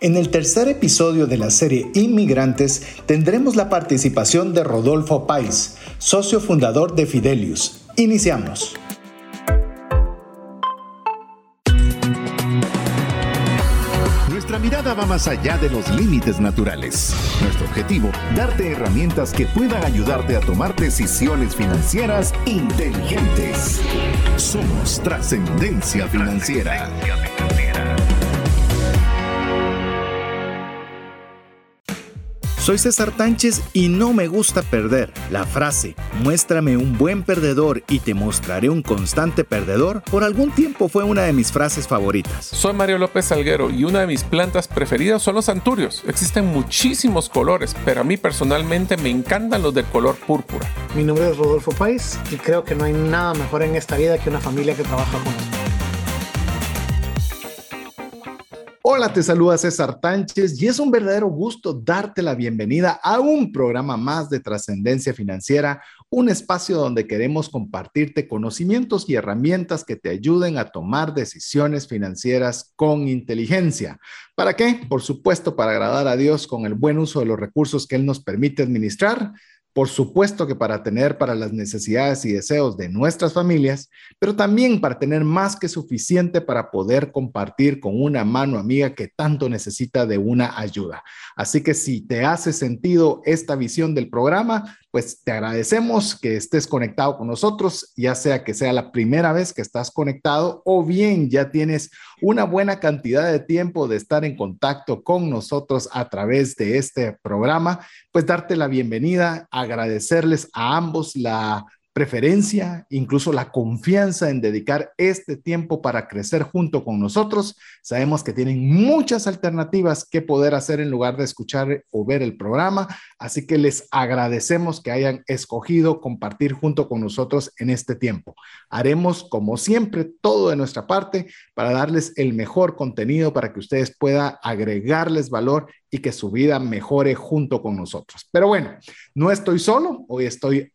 En el tercer episodio de la serie Inmigrantes tendremos la participación de Rodolfo Pais, socio fundador de Fidelius. Iniciamos. Nuestra mirada va más allá de los límites naturales. Nuestro objetivo, darte herramientas que puedan ayudarte a tomar decisiones financieras inteligentes. Somos trascendencia financiera. Soy César Tánchez y no me gusta perder. La frase, muéstrame un buen perdedor y te mostraré un constante perdedor, por algún tiempo fue una de mis frases favoritas. Soy Mario López Salguero y una de mis plantas preferidas son los anturios. Existen muchísimos colores, pero a mí personalmente me encantan los del color púrpura. Mi nombre es Rodolfo Pais y creo que no hay nada mejor en esta vida que una familia que trabaja juntos. Hola, te saluda César Tánchez y es un verdadero gusto darte la bienvenida a un programa más de trascendencia financiera, un espacio donde queremos compartirte conocimientos y herramientas que te ayuden a tomar decisiones financieras con inteligencia. ¿Para qué? Por supuesto, para agradar a Dios con el buen uso de los recursos que Él nos permite administrar por supuesto que para tener para las necesidades y deseos de nuestras familias, pero también para tener más que suficiente para poder compartir con una mano amiga que tanto necesita de una ayuda. Así que si te hace sentido esta visión del programa, pues te agradecemos que estés conectado con nosotros, ya sea que sea la primera vez que estás conectado o bien ya tienes una buena cantidad de tiempo de estar en contacto con nosotros a través de este programa, pues darte la bienvenida, agradecerles a ambos la preferencia, incluso la confianza en dedicar este tiempo para crecer junto con nosotros. Sabemos que tienen muchas alternativas que poder hacer en lugar de escuchar o ver el programa, así que les agradecemos que hayan escogido compartir junto con nosotros en este tiempo. Haremos, como siempre, todo de nuestra parte para darles el mejor contenido para que ustedes puedan agregarles valor y que su vida mejore junto con nosotros. Pero bueno, no estoy solo, hoy estoy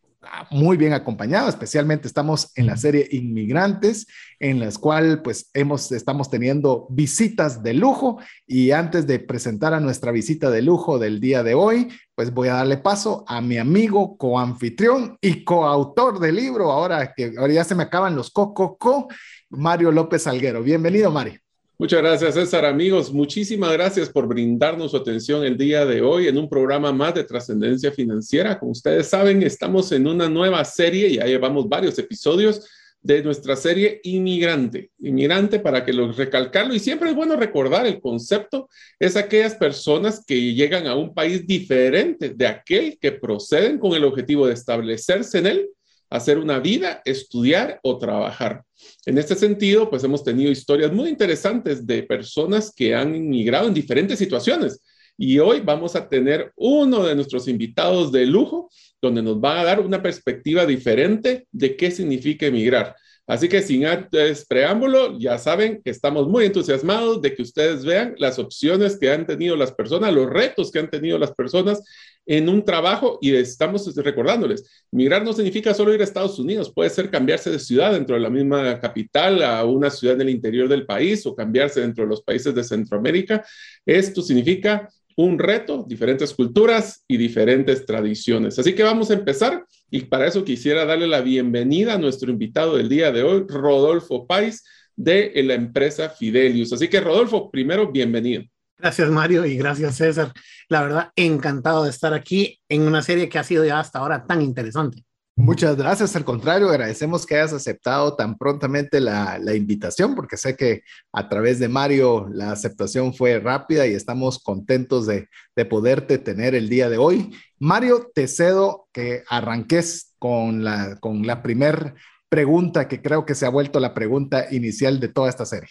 muy bien acompañado, especialmente estamos en la serie Inmigrantes, en las cual pues hemos, estamos teniendo visitas de lujo y antes de presentar a nuestra visita de lujo del día de hoy, pues voy a darle paso a mi amigo coanfitrión y coautor del libro, ahora que ahora ya se me acaban los co, co, co, Mario López Salguero. Bienvenido, Mario. Muchas gracias, César. Amigos, muchísimas gracias por brindarnos su atención el día de hoy en un programa más de trascendencia financiera. Como ustedes saben, estamos en una nueva serie, ya llevamos varios episodios de nuestra serie Inmigrante. Inmigrante, para que lo recalcarlo, y siempre es bueno recordar el concepto, es aquellas personas que llegan a un país diferente de aquel que proceden con el objetivo de establecerse en él hacer una vida, estudiar o trabajar. En este sentido, pues hemos tenido historias muy interesantes de personas que han inmigrado en diferentes situaciones. Y hoy vamos a tener uno de nuestros invitados de lujo, donde nos va a dar una perspectiva diferente de qué significa emigrar. Así que sin antes preámbulo, ya saben que estamos muy entusiasmados de que ustedes vean las opciones que han tenido las personas, los retos que han tenido las personas en un trabajo y estamos recordándoles, migrar no significa solo ir a Estados Unidos, puede ser cambiarse de ciudad dentro de la misma capital a una ciudad en el interior del país o cambiarse dentro de los países de Centroamérica. Esto significa un reto, diferentes culturas y diferentes tradiciones. Así que vamos a empezar y para eso quisiera darle la bienvenida a nuestro invitado del día de hoy, Rodolfo Pais, de la empresa Fidelius. Así que Rodolfo, primero, bienvenido. Gracias Mario y gracias César. La verdad, encantado de estar aquí en una serie que ha sido ya hasta ahora tan interesante. Muchas gracias. Al contrario, agradecemos que hayas aceptado tan prontamente la, invitación, porque sé que a través de Mario la aceptación fue rápida y estamos contentos de, de poderte tener el día de hoy. Mario, te cedo que arranques con la, con la primer pregunta que creo que se ha vuelto la pregunta inicial de toda esta serie.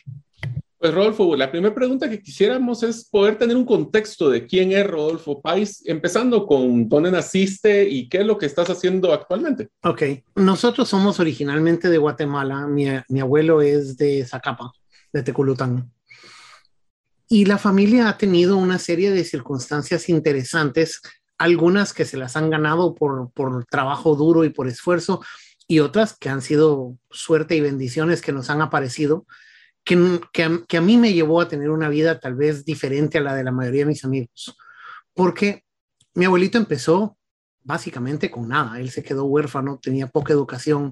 Pues Rodolfo, la primera pregunta que quisiéramos es poder tener un contexto de quién es Rodolfo Pais, empezando con dónde naciste y qué es lo que estás haciendo actualmente. Ok, nosotros somos originalmente de Guatemala, mi, mi abuelo es de Zacapa, de Teculután. Y la familia ha tenido una serie de circunstancias interesantes, algunas que se las han ganado por, por trabajo duro y por esfuerzo, y otras que han sido suerte y bendiciones que nos han aparecido que, que, a, mí me llevó a tener una vida tal vez diferente a la de la mayoría de mis amigos, porque mi abuelito empezó básicamente con nada, él se quedó huérfano, tenía poca educación,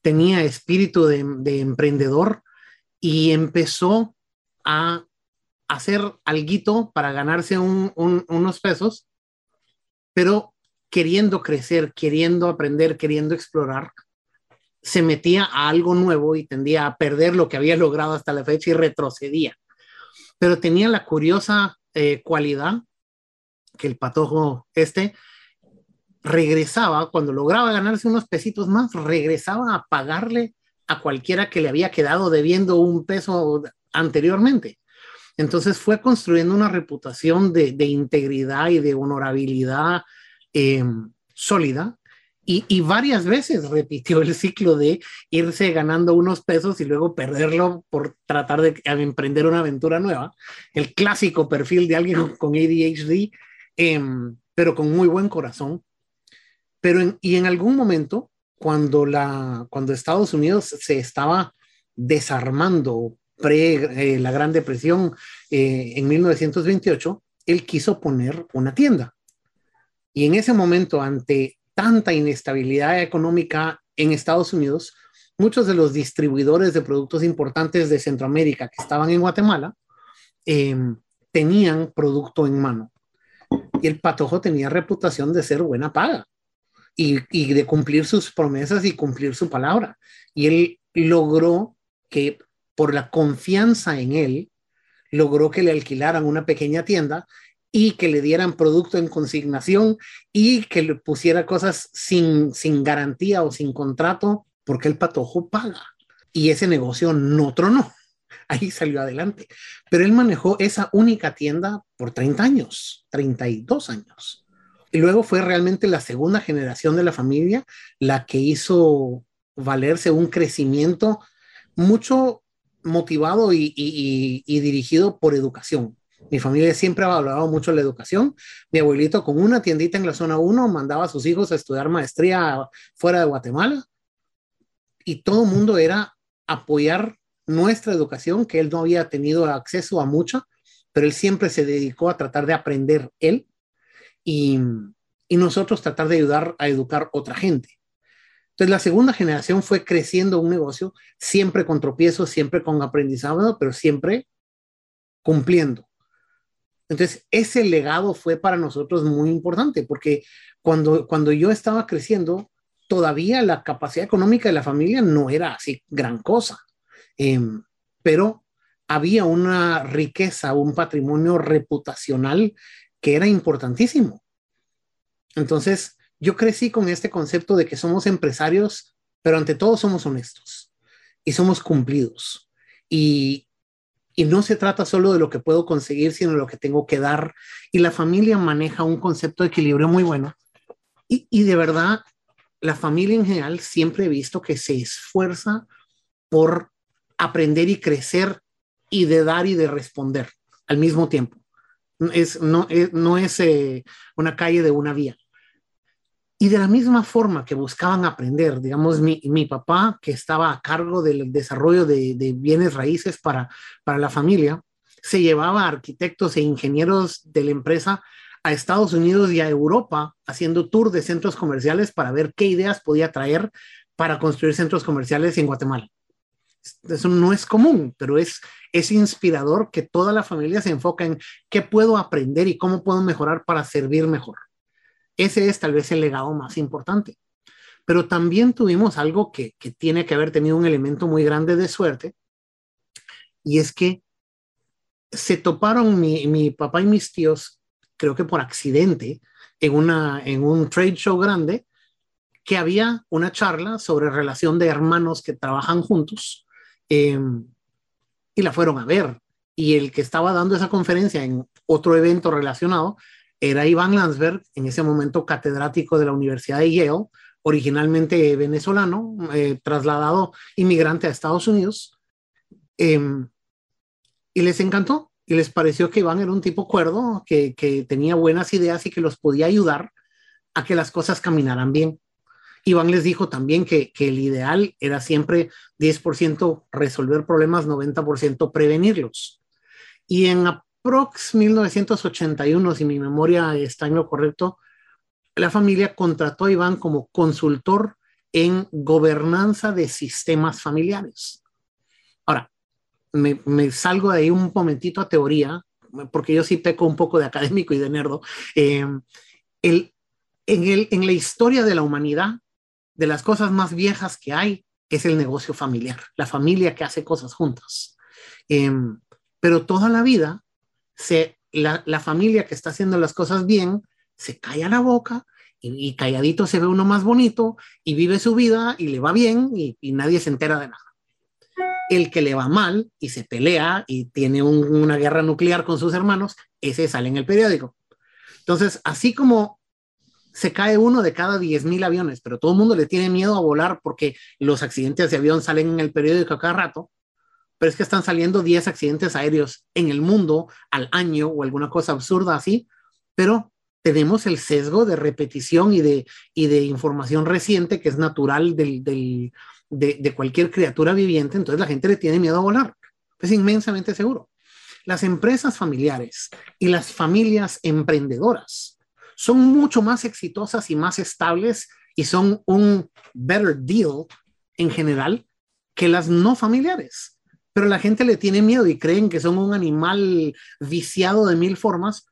tenía espíritu de, de emprendedor y empezó a hacer algo para ganarse unos pesos, pero queriendo crecer, queriendo aprender, queriendo explorar, se metía a algo nuevo y tendía a perder lo que había logrado hasta la fecha y retrocedía. Pero tenía la curiosa eh, cualidad que el patojo este regresaba, cuando lograba ganarse unos pesitos más, regresaba a pagarle a cualquiera que le había quedado debiendo un peso anteriormente. Entonces fue construyendo una reputación de, integridad y de honorabilidad em, sólida y, varias veces repitió el ciclo de irse ganando unos pesos y luego perderlo por tratar de emprender una aventura nueva. El clásico perfil de alguien con ADHD, em, pero con muy buen corazón. Pero y en algún momento, cuando, la, cuando Estados Unidos se estaba desarmando pre eh, la Gran Depresión eh, en 1928, él quiso poner una tienda. Y en ese momento, ante tanta inestabilidad económica en Estados Unidos, muchos de los distribuidores de productos importantes de Centroamérica que estaban en Guatemala em, tenían producto en mano. Y el patojo tenía reputación de ser buena paga y, y de cumplir sus promesas y cumplir su palabra. Y él logró que por la confianza en él, logró que le alquilaran una pequeña tienda y que le dieran producto en consignación y que le pusiera cosas sin, sin garantía o sin contrato, porque el patojo paga. Y ese negocio no tronó. Ahí salió adelante. Pero él manejó esa única tienda por 30 años, 32 años. Y luego fue realmente la segunda generación de la familia la que hizo valerse un crecimiento mucho motivado y, y, dirigido por educación. Mi familia siempre ha valorado mucho la educación. Mi abuelito con una tiendita en la zona 1 mandaba a sus hijos a estudiar maestría fuera de Guatemala y todo el mundo era apoyar nuestra educación, que él no había tenido acceso a mucha, pero él siempre se dedicó a tratar de aprender él y, y nosotros tratar de ayudar a educar otra gente. Entonces, la segunda generación fue creciendo un negocio, siempre con tropiezos, siempre con aprendizaje, pero siempre cumpliendo. Entonces, ese legado fue para nosotros muy importante, porque cuando, cuando yo estaba creciendo, todavía la capacidad económica de la familia no era así gran cosa, em, pero había una riqueza, un patrimonio reputacional que era importantísimo. Entonces, yo crecí con este concepto de que somos empresarios, pero ante todo somos honestos y somos cumplidos. Y, no se trata solo de lo que puedo conseguir, sino de lo que tengo que dar. Y la familia maneja un concepto de equilibrio muy bueno. Y, y de verdad, la familia en general siempre he visto que se esfuerza por aprender y crecer y de dar y de responder al mismo tiempo. Es, no, es, no es eh, una calle de una vía. Y de la misma forma que buscaban aprender, digamos, mi, papá, que estaba a cargo del desarrollo de, de, bienes raíces para, para la familia, se llevaba a arquitectos e ingenieros de la empresa a Estados Unidos y a Europa haciendo tour de centros comerciales para ver qué ideas podía traer para construir centros comerciales en Guatemala. Eso no es común, pero es, es inspirador que toda la familia se enfoque en qué puedo aprender y cómo puedo mejorar para servir mejor. Ese es tal vez el legado más importante. Pero también tuvimos algo que, tiene que haber tenido un elemento muy grande de suerte, y es que se toparon mi, papá y mis tíos, creo que por accidente, en, una, en un trade show grande, que había una charla sobre relación de hermanos que trabajan juntos, em, y la fueron a ver. Y el que estaba dando esa conferencia en otro evento relacionado era Iván Landsberg, en ese momento catedrático de la Universidad de Yale, originalmente venezolano, eh, trasladado inmigrante a Estados Unidos, em, y les encantó y les pareció que Iván era un tipo cuerdo, que, que tenía buenas ideas y que los podía ayudar a que las cosas caminaran bien. Iván les dijo también que, que el ideal era siempre 10% resolver problemas, 90% prevenirlos. Y en aprox 1981, si mi memoria está en lo correcto, la familia contrató a Iván como consultor en gobernanza de sistemas familiares. Ahora, me, me, salgo de ahí un momentito a teoría, porque yo sí peco un poco de académico y de nerdo. Eh, en la historia de la humanidad, de las cosas más viejas que hay, es el negocio familiar, la familia que hace cosas juntas. Eh, pero toda la vida, se, la, la, familia que está haciendo las cosas bien, se calla la boca y, y, calladito se ve uno más bonito y vive su vida y le va bien y, nadie se entera de nada el que le va mal y se pelea y tiene un, una guerra nuclear con sus hermanos, ese sale en el periódico. Entonces, así como se cae uno de cada 10 mil aviones, pero todo el mundo le tiene miedo a volar porque los accidentes de avión salen en el periódico a cada rato, pero es que están saliendo 10 accidentes aéreos en el mundo al año o alguna cosa absurda así, pero tenemos el sesgo de repetición y de, y de información reciente que es natural del, del, de, de, cualquier criatura viviente, entonces la gente le tiene miedo a volar. Es inmensamente seguro. Las empresas familiares y las familias emprendedoras son mucho más exitosas y más estables y son un better deal en general que las no familiares. Pero la gente le tiene miedo y creen que son un animal viciado de mil formas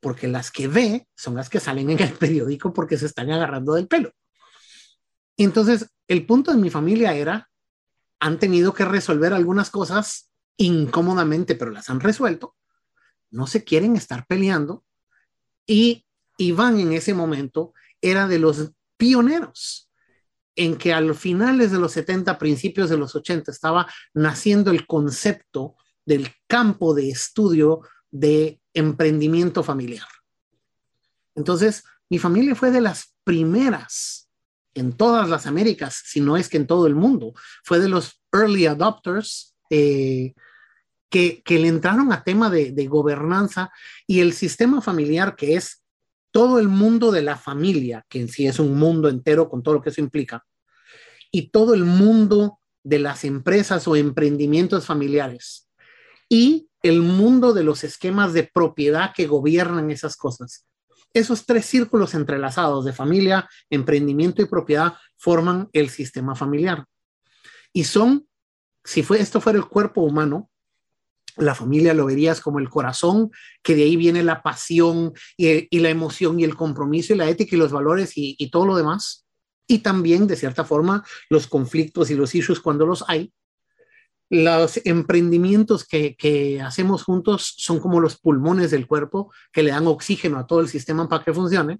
porque las que ve son las que salen en el periódico porque se están agarrando del pelo. Entonces, el punto de mi familia era, han tenido que resolver algunas cosas incómodamente, pero las han resuelto, no se quieren estar peleando y Iván en ese momento era de los pioneros en que a los finales de los 70, principios de los 80 estaba naciendo el concepto del campo de estudio de emprendimiento familiar. Entonces, mi familia fue de las primeras en todas las Américas, si no es que en todo el mundo. Fue de los early adopters eh, que, que, le entraron a tema de, de, gobernanza y el sistema familiar, que es todo el mundo de la familia, que en sí es un mundo entero con todo lo que eso implica, y todo el mundo de las empresas o emprendimientos familiares, y el mundo de los esquemas de propiedad que gobiernan esas cosas esos tres círculos entrelazados de familia, emprendimiento y propiedad forman el sistema familiar. Y son, si fue, esto fuera el cuerpo humano, la familia lo verías como el corazón, que de ahí viene la pasión y, la emoción y el compromiso y la ética y los valores y, y todo lo demás. Y también, de cierta forma, los conflictos y los issues cuando los hay los emprendimientos que, que, hacemos juntos son como los pulmones del cuerpo que le dan oxígeno a todo el sistema para que funcione.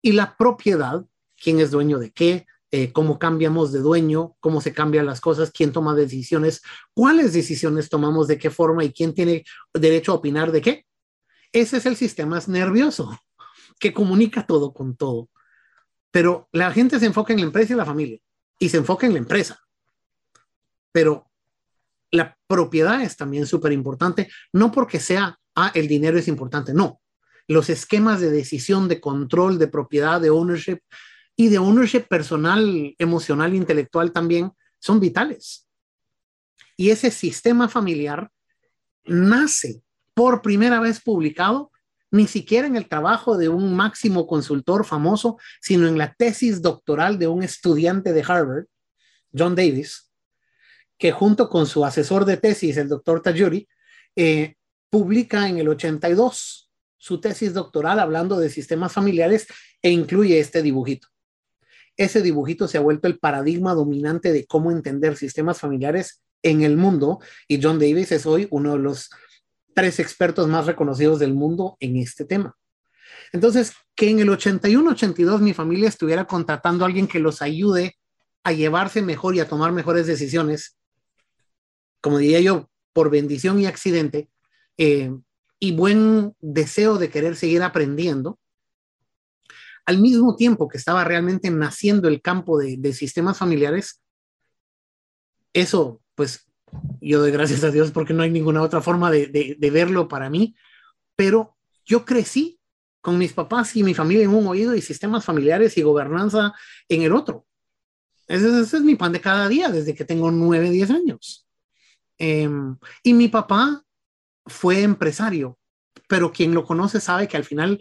Y la propiedad, quién es dueño de qué, eh, cómo cambiamos de dueño, cómo se cambian las cosas, quién toma decisiones, cuáles decisiones tomamos de qué forma y quién tiene derecho a opinar de qué. Ese es el sistema nervioso que comunica todo con todo. Pero la gente se enfoca en la empresa y la familia y se enfoca en la empresa pero la propiedad es también súper importante, no porque sea, ah, el dinero es importante, no. Los esquemas de decisión, de control, de propiedad, de ownership y de ownership personal, emocional, intelectual también son vitales. Y ese sistema familiar nace por primera vez publicado ni siquiera en el trabajo de un máximo consultor famoso, sino en la tesis doctoral de un estudiante de Harvard, John Davis, que junto con su asesor de tesis, el doctor Tajuri, eh, publica en el 82 su tesis doctoral hablando de sistemas familiares e incluye este dibujito. Ese dibujito se ha vuelto el paradigma dominante de cómo entender sistemas familiares en el mundo y John Davis es hoy uno de los tres expertos más reconocidos del mundo en este tema. Entonces, que en el 81-82 mi familia estuviera contratando a alguien que los ayude a llevarse mejor y a tomar mejores decisiones como diría yo, por bendición y accidente, eh, y buen deseo de querer seguir aprendiendo, al mismo tiempo que estaba realmente naciendo el campo de, sistemas familiares, eso, pues, yo doy gracias a Dios porque no hay ninguna otra forma de verlo para mí, pero yo crecí con mis papás y mi familia en un oído y sistemas familiares y gobernanza en el otro. Ese, es mi pan de cada día desde que tengo 9, 10 años. Em, y mi papá fue empresario, pero quien lo conoce sabe que al final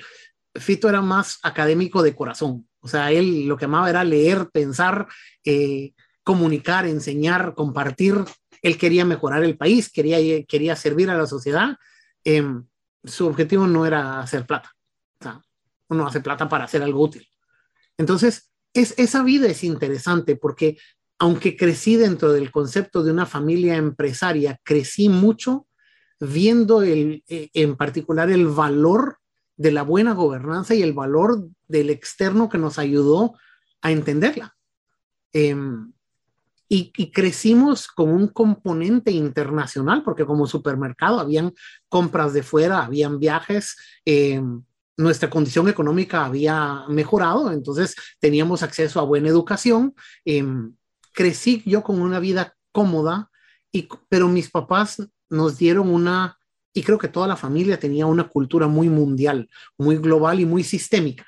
Fito era más académico de corazón. O sea, él lo que amaba era leer, pensar, eh, comunicar, enseñar, compartir. Él quería mejorar el país, quería, quería servir a la sociedad. Em, su objetivo no era hacer plata. O sea, uno hace plata para hacer algo útil. Entonces, es, esa vida es interesante porque aunque crecí dentro del concepto de una familia empresaria, crecí mucho viendo el, eh, en particular el valor de la buena gobernanza y el valor del externo que nos ayudó a entenderla. Em, y, crecimos con un componente internacional, porque como supermercado habían compras de fuera, habían viajes, em, nuestra condición económica había mejorado, entonces teníamos acceso a buena educación. Em, crecí yo con una vida cómoda, y, pero mis papás nos dieron una, y creo que toda la familia tenía una cultura muy mundial, muy global y muy sistémica.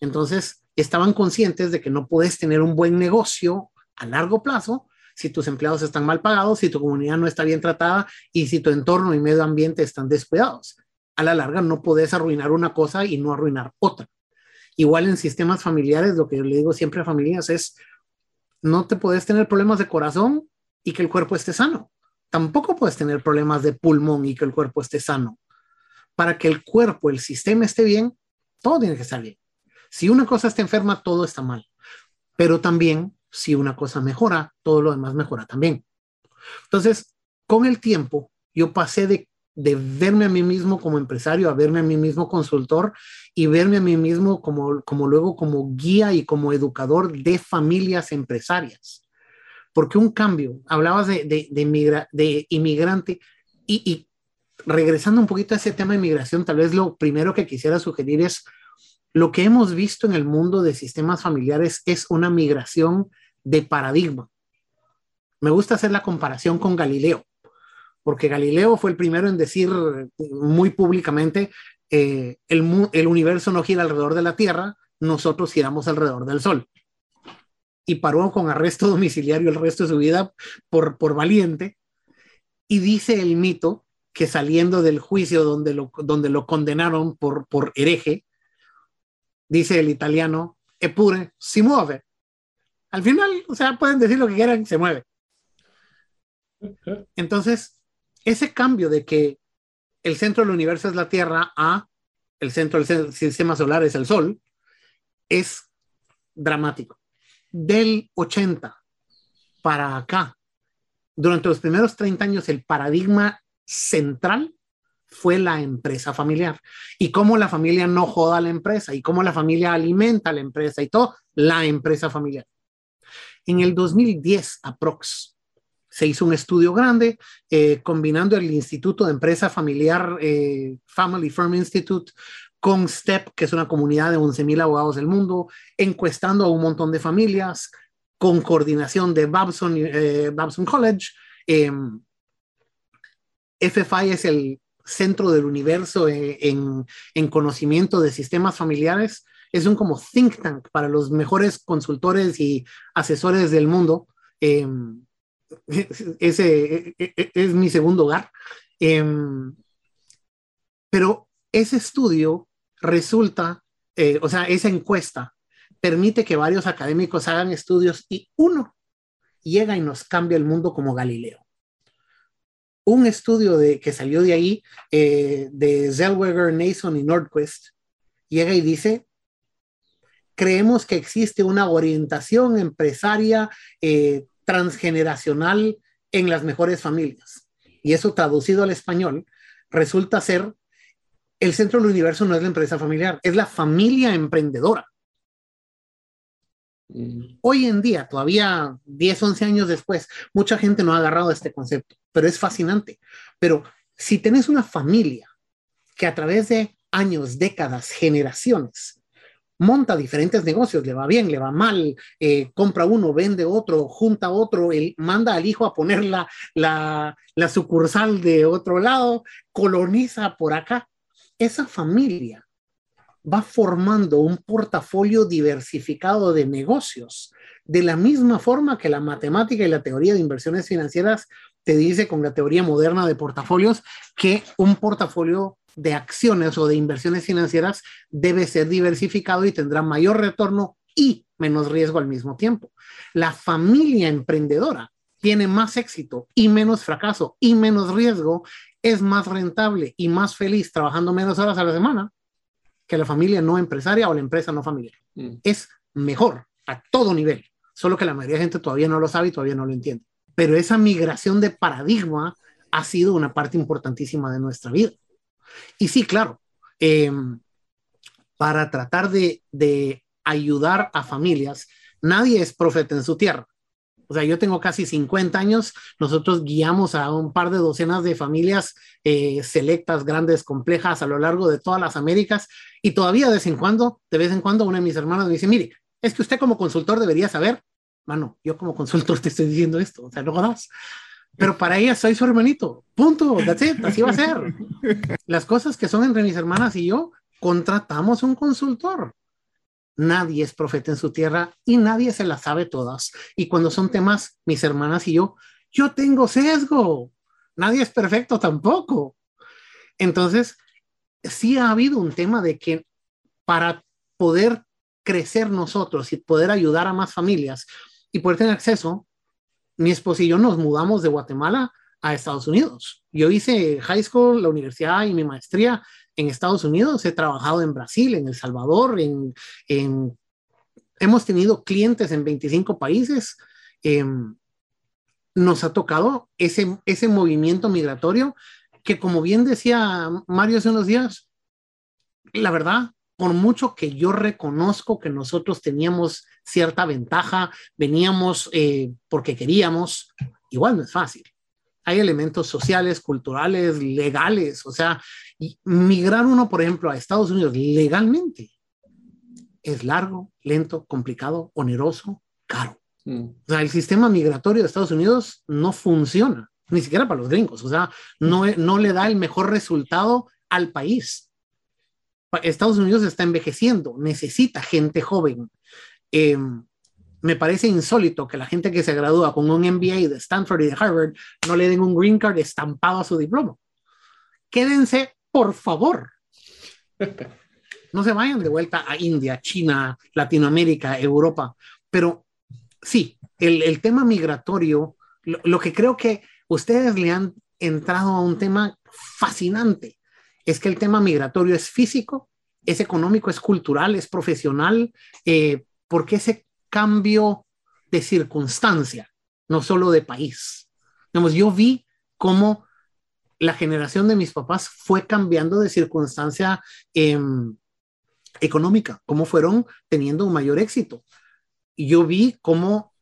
Entonces, estaban conscientes de que no puedes tener un buen negocio a largo plazo si tus empleados están mal pagados, si tu comunidad no está bien tratada y si tu entorno y medio ambiente están descuidados. A la larga no puedes arruinar una cosa y no arruinar otra. Igual en sistemas familiares, lo que le digo siempre a familias es, no te puedes tener problemas de corazón y que el cuerpo esté sano tampoco puedes tener problemas de pulmón y que el cuerpo esté sano. Para que el cuerpo, el sistema esté bien, todo tiene que estar bien. Si una cosa está enferma, todo está mal. Pero también, si una cosa mejora, todo lo demás mejora también. Entonces, con el tiempo, yo pasé de, de verme a mí mismo como empresario a verme a mí mismo consultor y verme a mí mismo como, como luego como guía y como educador de familias empresarias porque un cambio, hablabas de, de, inmigrante y, regresando un poquito a ese tema de inmigración, tal vez lo primero que quisiera sugerir es lo que hemos visto en el mundo de sistemas familiares es una migración de paradigma. Me gusta hacer la comparación con Galileo, porque Galileo fue el primero en decir muy públicamente, eh, el, el universo no gira alrededor de la Tierra, nosotros giramos alrededor del Sol y paró con arresto domiciliario el resto de su vida por, por valiente. Y dice el mito que saliendo del juicio donde lo, donde lo condenaron por, por hereje, dice el italiano, Epure, si mueve. Al final, o sea, pueden decir lo que quieran, se mueve. Entonces, ese cambio de que el centro del universo es la Tierra a el centro del sistema solar es el Sol, es dramático del 80 para acá, durante los primeros 30 años, el paradigma central fue la empresa familiar y cómo la familia no joda a la empresa y cómo la familia alimenta a la empresa y todo, la empresa familiar. En el 2010, aprox, se hizo un estudio grande eh, combinando el Instituto de Empresa Familiar, eh, Family Firm Institute, con STEP, que es una comunidad de 11.000 abogados del mundo, encuestando a un montón de familias, con coordinación de Babson, eh, Babson College. Eh, FFI es el centro del universo eh, en, en, conocimiento de sistemas familiares. Es un como think tank para los mejores consultores y asesores del mundo. Em, ese e, e, es mi segundo hogar. Em, pero ese estudio resulta, eh, o sea, esa encuesta permite que varios académicos hagan estudios y uno llega y nos cambia el mundo como Galileo. Un estudio de, que salió de ahí, eh, de Zellweger, Nason y Nordquist, llega y dice, creemos que existe una orientación empresaria eh, transgeneracional en las mejores familias. Y eso traducido al español resulta ser el centro del universo no es la empresa familiar, es la familia emprendedora. Mm. Hoy en día, todavía 10, 11 años después, mucha gente no ha agarrado este concepto, pero es fascinante. Pero si tenés una familia que a través de años, décadas, generaciones, monta diferentes negocios, le va bien, le va mal, eh, compra uno, vende otro, junta otro, él manda al hijo a poner la, la sucursal de otro lado, coloniza por acá esa familia va formando un portafolio diversificado de negocios, de la misma forma que la matemática y la teoría de inversiones financieras te dice con la teoría moderna de portafolios que un portafolio de acciones o de inversiones financieras debe ser diversificado y tendrá mayor retorno y menos riesgo al mismo tiempo. La familia emprendedora tiene más éxito y menos fracaso y menos riesgo, es más rentable y más feliz trabajando menos horas a la semana que la familia no empresaria o la empresa no familiar. Mm. Es mejor a todo nivel, solo que la mayoría de gente todavía no lo sabe y todavía no lo entiende. Pero esa migración de paradigma ha sido una parte importantísima de nuestra vida. Y sí, claro, em, para tratar de, de ayudar a familias, nadie es profeta en su tierra. O sea, yo tengo casi 50 años, nosotros guiamos a un par de docenas de familias eh, selectas, grandes, complejas a lo largo de todas las Américas y todavía de vez en cuando, de vez en cuando una de mis hermanas me dice, mire, es que usted como consultor debería saber, mano, yo como consultor te estoy diciendo esto, o sea, no jodas. Pero para ella soy su hermanito, punto, that's it, así va a ser. Las cosas que son entre mis hermanas y yo, contratamos un consultor Nadie es profeta en su tierra y nadie se las sabe todas. Y cuando son temas, mis hermanas y yo, yo tengo sesgo. Nadie es perfecto tampoco. Entonces, sí ha habido un tema de que para poder crecer nosotros y poder ayudar a más familias y poder tener acceso, mi esposo y yo nos mudamos de Guatemala a Estados Unidos. Yo hice high school, la universidad y mi maestría en Estados Unidos, he trabajado en Brasil, en El Salvador, en, hemos tenido clientes en 25 países. Em, nos ha tocado ese, ese movimiento migratorio que, como bien decía Mario hace unos días, la verdad, por mucho que yo reconozco que nosotros teníamos cierta ventaja, veníamos eh, porque queríamos, igual no es fácil hay elementos sociales, culturales, legales. O sea, migrar uno, por ejemplo, a Estados Unidos legalmente es largo, lento, complicado, oneroso, caro. Mm. O sea, el sistema migratorio de Estados Unidos no funciona, ni siquiera para los gringos. O sea, no, no le da el mejor resultado al país. Estados Unidos está envejeciendo, necesita gente joven. Eh, me parece insólito que la gente que se gradúa con un MBA de Stanford y de Harvard no le den un green card estampado a su diploma. Quédense, por favor. No se vayan de vuelta a India, China, Latinoamérica, Europa. Pero sí, el, tema migratorio, lo, que creo que ustedes le han entrado a un tema fascinante es que el tema migratorio es físico, es económico, es cultural, es profesional, eh, ese cambio de circunstancia, no solo de país. Digamos, yo vi cómo la generación de mis papás fue cambiando de circunstancia em, económica, cómo fueron teniendo un mayor éxito. Y yo vi cómo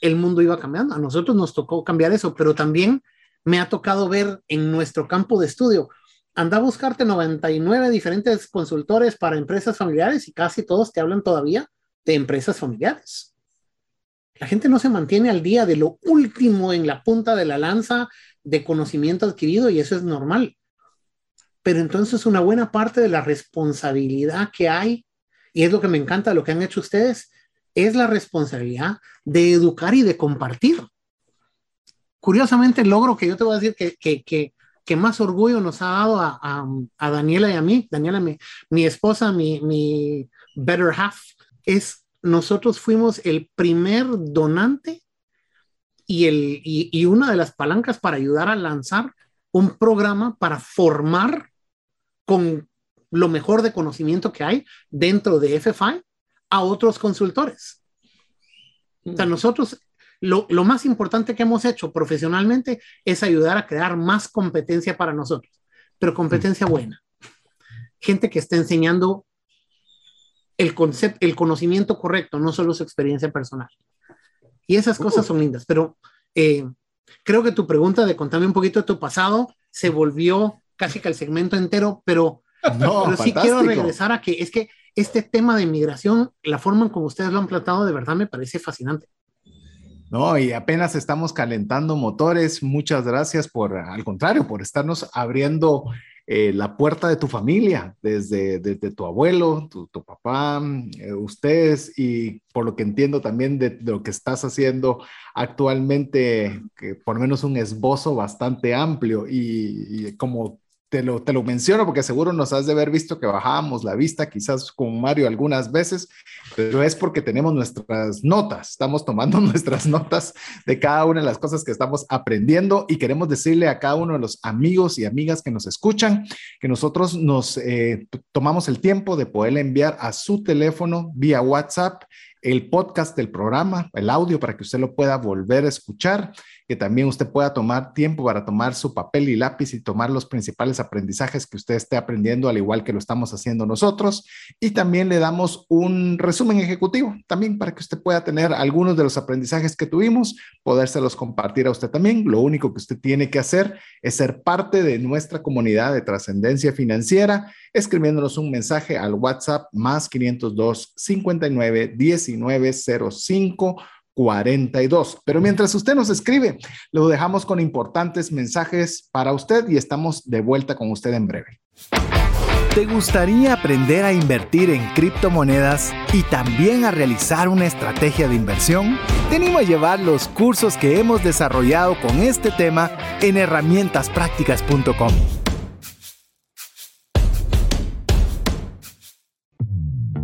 el mundo iba cambiando. A nosotros nos tocó cambiar eso, pero también me ha tocado ver en nuestro campo de estudio. Anda a buscarte 99 diferentes consultores para empresas familiares y casi todos te hablan todavía de empresas familiares. La gente no se mantiene al día de lo último en la punta de la lanza de conocimiento adquirido y eso es normal. Pero entonces una buena parte de la responsabilidad que hay, y es lo que me encanta lo que han hecho ustedes, es la responsabilidad de educar y de compartir. Curiosamente, el logro que yo te voy a decir que, que, más orgullo nos ha dado a, a, Daniela y a mí, Daniela, mi, mi esposa, mi, mi better half, es nosotros fuimos el primer donante y, el, y, una de las palancas para ayudar a lanzar un programa para formar con lo mejor de conocimiento que hay dentro de FFI a otros consultores. O sea, mm. nosotros lo, lo, más importante que hemos hecho profesionalmente es ayudar a crear más competencia para nosotros, pero competencia mm. buena. Gente que está enseñando el concepto, el conocimiento correcto, no solo su experiencia personal. Y esas cosas son lindas, pero eh, creo que tu pregunta de contarme un poquito de tu pasado se volvió casi que el segmento entero, pero, no, pero sí quiero regresar a que es que este tema de migración, la forma en como ustedes lo han planteado, de verdad me parece fascinante. No, y apenas estamos calentando motores. Muchas gracias por, al contrario, por estarnos abriendo eh, la puerta de tu familia, desde, tu abuelo, tu, papá, eh, ustedes, y por lo que entiendo también de, lo que estás haciendo actualmente, que por lo menos un esbozo bastante amplio y como te lo, te lo menciono porque seguro nos has de haber visto que bajábamos la vista, quizás con Mario algunas veces, pero es porque tenemos nuestras notas, estamos tomando nuestras notas de cada una de las cosas que estamos aprendiendo y queremos decirle a cada uno de los amigos y amigas que nos escuchan que nosotros nos eh, tomamos el tiempo de poder enviar a su teléfono vía WhatsApp el podcast del programa, el audio para que usted lo pueda volver a escuchar que también usted pueda tomar tiempo para tomar su papel y lápiz y tomar los principales aprendizajes que usted esté aprendiendo, al igual que lo estamos haciendo nosotros. Y también le damos un resumen ejecutivo, también para que usted pueda tener algunos de los aprendizajes que tuvimos, podérselos compartir a usted también. Lo único que usted tiene que hacer es ser parte de nuestra comunidad de trascendencia financiera, escribiéndonos un mensaje al WhatsApp más 502 59 19 05 42. Pero mientras usted nos escribe, lo dejamos con importantes mensajes para usted y estamos de vuelta con usted en breve. ¿Te gustaría aprender a invertir en criptomonedas y también a realizar una estrategia de inversión? Te animo a llevar los cursos que hemos desarrollado con este tema en herramientasprácticas.com.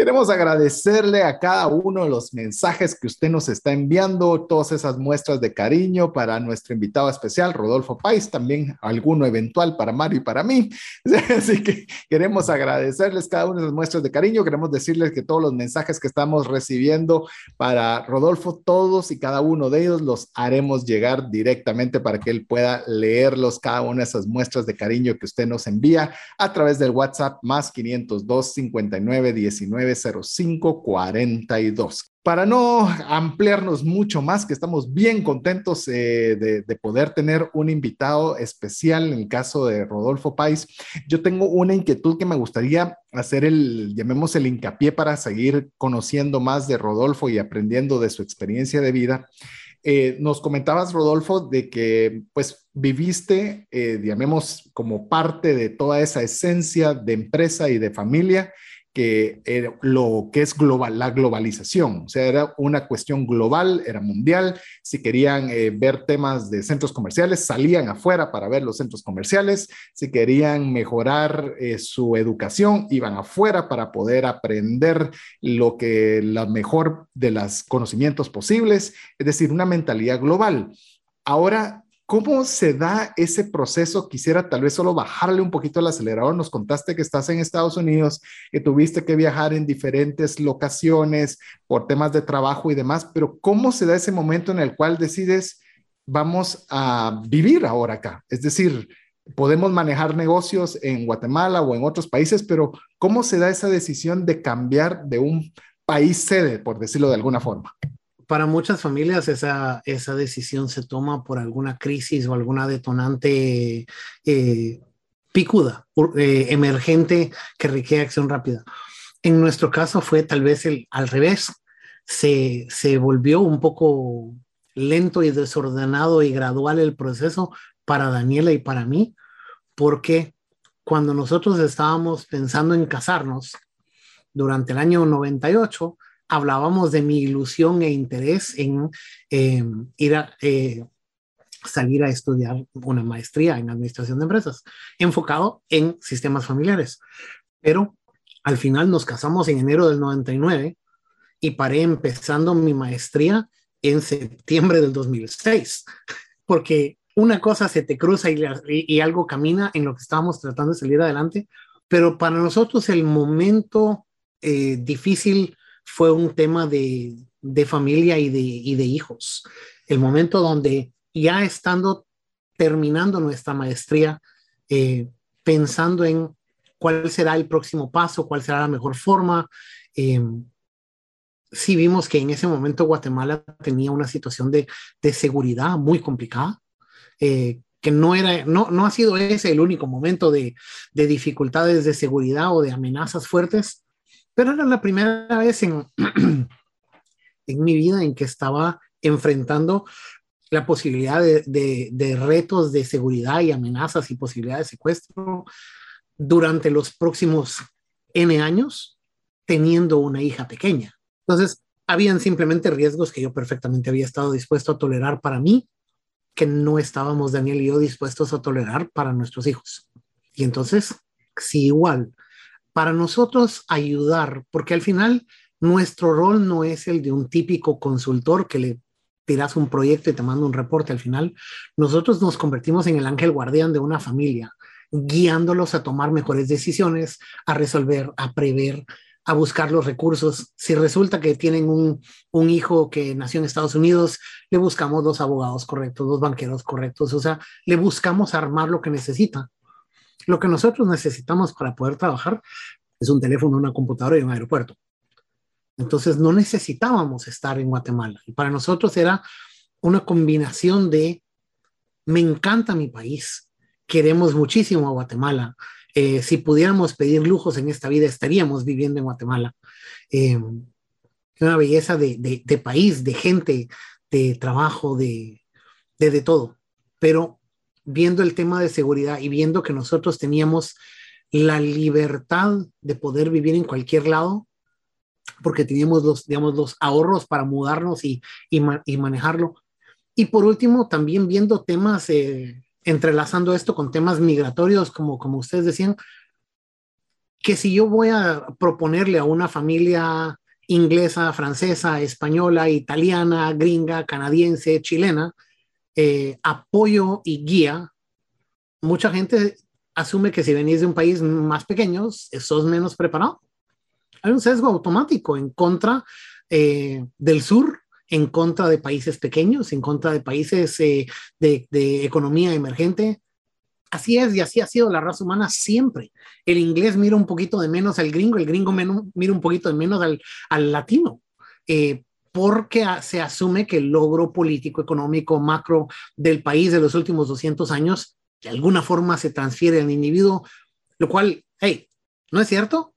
Queremos agradecerle a cada uno de los mensajes que usted nos está enviando, todas esas muestras de cariño para nuestro invitado especial, Rodolfo Pais, también alguno eventual para Mario y para mí. Así que queremos agradecerles cada una de esas muestras de cariño. Queremos decirles que todos los mensajes que estamos recibiendo para Rodolfo, todos y cada uno de ellos los haremos llegar directamente para que él pueda leerlos, cada una de esas muestras de cariño que usted nos envía a través del WhatsApp más 502 59 19 0542. Para no ampliarnos mucho más, que estamos bien contentos eh, de, poder tener un invitado especial en el caso de Rodolfo Pais, yo tengo una inquietud que me gustaría hacer el, llamemos el hincapié para seguir conociendo más de Rodolfo y aprendiendo de su experiencia de vida. Eh, nos comentabas, Rodolfo, de que pues viviste, eh, como parte de toda esa esencia de empresa y de familia que lo que es global, la globalización, o sea, era una cuestión global, era mundial, si querían eh, ver temas de centros comerciales, salían afuera para ver los centros comerciales, si querían mejorar eh, su educación, iban afuera para poder aprender lo que la mejor de los conocimientos posibles, es decir, una mentalidad global. Ahora ¿Cómo se da ese proceso? Quisiera tal vez solo bajarle un poquito el acelerador. Nos contaste que estás en Estados Unidos, que tuviste que viajar en diferentes locaciones por temas de trabajo y demás, pero ¿cómo se da ese momento en el cual decides, vamos a vivir ahora acá? Es decir, podemos manejar negocios en Guatemala o en otros países, pero ¿cómo se da esa decisión de cambiar de un país sede, por decirlo de alguna forma? Para muchas familias esa, esa decisión se toma por alguna crisis o alguna detonante eh, picuda, eh, emergente que requiere acción rápida. En nuestro caso fue tal vez el, al revés. Se, se volvió un poco lento y desordenado y gradual el proceso para Daniela y para mí, porque cuando nosotros estábamos pensando en casarnos durante el año 98, hablábamos de mi ilusión e interés en em, ir a eh, salir a estudiar una maestría en administración de empresas, enfocado en sistemas familiares. Pero al final nos casamos en enero del 99 y paré empezando mi maestría en septiembre del 2006, porque una cosa se te cruza y, algo camina en lo que estábamos tratando de salir adelante, pero para nosotros el momento eh, difícil fue un tema de de familia y de, de hijos. El momento donde ya estando terminando nuestra maestría, eh, pensando en cuál será el próximo paso, cuál será la mejor forma. Eh, sí vimos que en ese momento Guatemala tenía una situación de, de seguridad muy complicada, eh, que no, era, no, no ha sido ese el único momento de, de dificultades de seguridad o de amenazas fuertes, pero era la primera vez en, en mi vida en que estaba enfrentando la posibilidad de, de, retos de seguridad y amenazas y posibilidades de secuestro durante los próximos N años, teniendo una hija pequeña. Entonces, habían simplemente riesgos que yo perfectamente había estado dispuesto a tolerar para mí, que no estábamos Daniel y yo dispuestos a tolerar para nuestros hijos. Y entonces, sí, igual, para nosotros ayudar, porque al final nuestro rol no es el de un típico consultor que le tiras un proyecto y te manda un reporte al final. Nosotros nos convertimos en el ángel guardián de una familia, guiándolos a tomar mejores decisiones, a resolver, a prever, a buscar los recursos. Si resulta que tienen un, un, hijo que nació en Estados Unidos, le buscamos dos abogados correctos, dos banqueros correctos, o sea, le buscamos armar lo que necesita. Lo que nosotros necesitamos para poder trabajar es un teléfono, una computadora y un aeropuerto. Entonces no necesitábamos estar en Guatemala. Y para nosotros era una combinación de, me encanta mi país, queremos muchísimo a Guatemala. Eh, si pudiéramos pedir lujos en esta vida, estaríamos viviendo en Guatemala. Eh, una belleza de, país, de gente, de trabajo, de, de todo. Pero viendo el tema de seguridad y viendo que nosotros teníamos la libertad de poder vivir en cualquier lado, porque teníamos los, digamos, los ahorros para mudarnos y, y, y manejarlo. Y por último, también viendo temas, eh, entrelazando esto con temas migratorios, como, como ustedes decían, que si yo voy a proponerle a una familia inglesa, francesa, española, italiana, gringa, canadiense, chilena, eh, apoyo y guía, mucha gente asume que si venís de un país más pequeño, sos menos preparado hay un sesgo automático en contra eh, del sur, en contra de países pequeños, en contra de países eh, de, economía emergente. Así es y así ha sido la raza humana siempre. El inglés mira un poquito de menos al gringo, el gringo mira un poquito de menos al, latino. Porque se asume que el logro político, económico, macro del país de los últimos 200 años de alguna forma se transfiere al individuo, lo cual, hey, ¿no es cierto?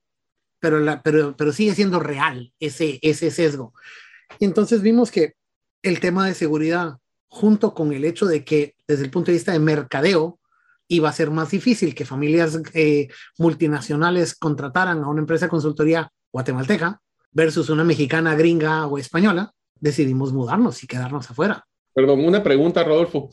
pero, la, pero, pero sigue siendo real ese, ese sesgo. Y entonces vimos que el tema de seguridad, junto con el hecho de que desde el punto de vista de mercadeo, iba a ser más difícil que familias eh, multinacionales contrataran a una empresa de consultoría guatemalteca versus una mexicana, gringa o española, decidimos mudarnos y quedarnos afuera. Perdón, una pregunta, Rodolfo.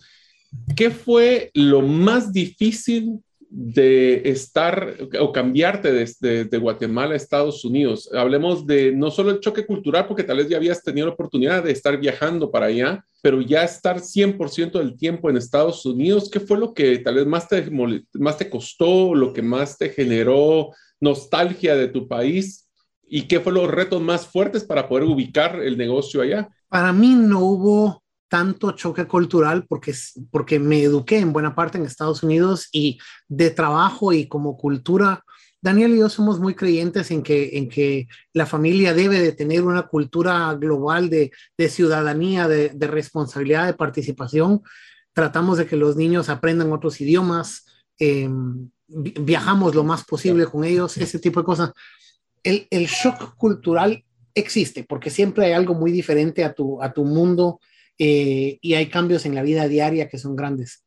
¿Qué fue lo más difícil de estar o cambiarte desde de, Guatemala a Estados Unidos. Hablemos de no solo el choque cultural, porque tal vez ya habías tenido la oportunidad de estar viajando para allá, pero ya estar 100% del tiempo en Estados Unidos, ¿qué fue lo que tal vez más te, más te costó, lo que más te generó nostalgia de tu país? ¿Y qué fue los retos más fuertes para poder ubicar el negocio allá? Para mí no hubo tanto choque cultural porque, porque me eduqué en buena parte en Estados Unidos y de trabajo y como cultura. Daniel y yo somos muy creyentes en que, en que la familia debe de tener una cultura global de, de ciudadanía, de, de, responsabilidad, de participación. Tratamos de que los niños aprendan otros idiomas, em, viajamos lo más posible con ellos, ese tipo de cosas. El, el shock cultural existe porque siempre hay algo muy diferente a tu, a tu mundo eh, y hay cambios en la vida diaria que son grandes,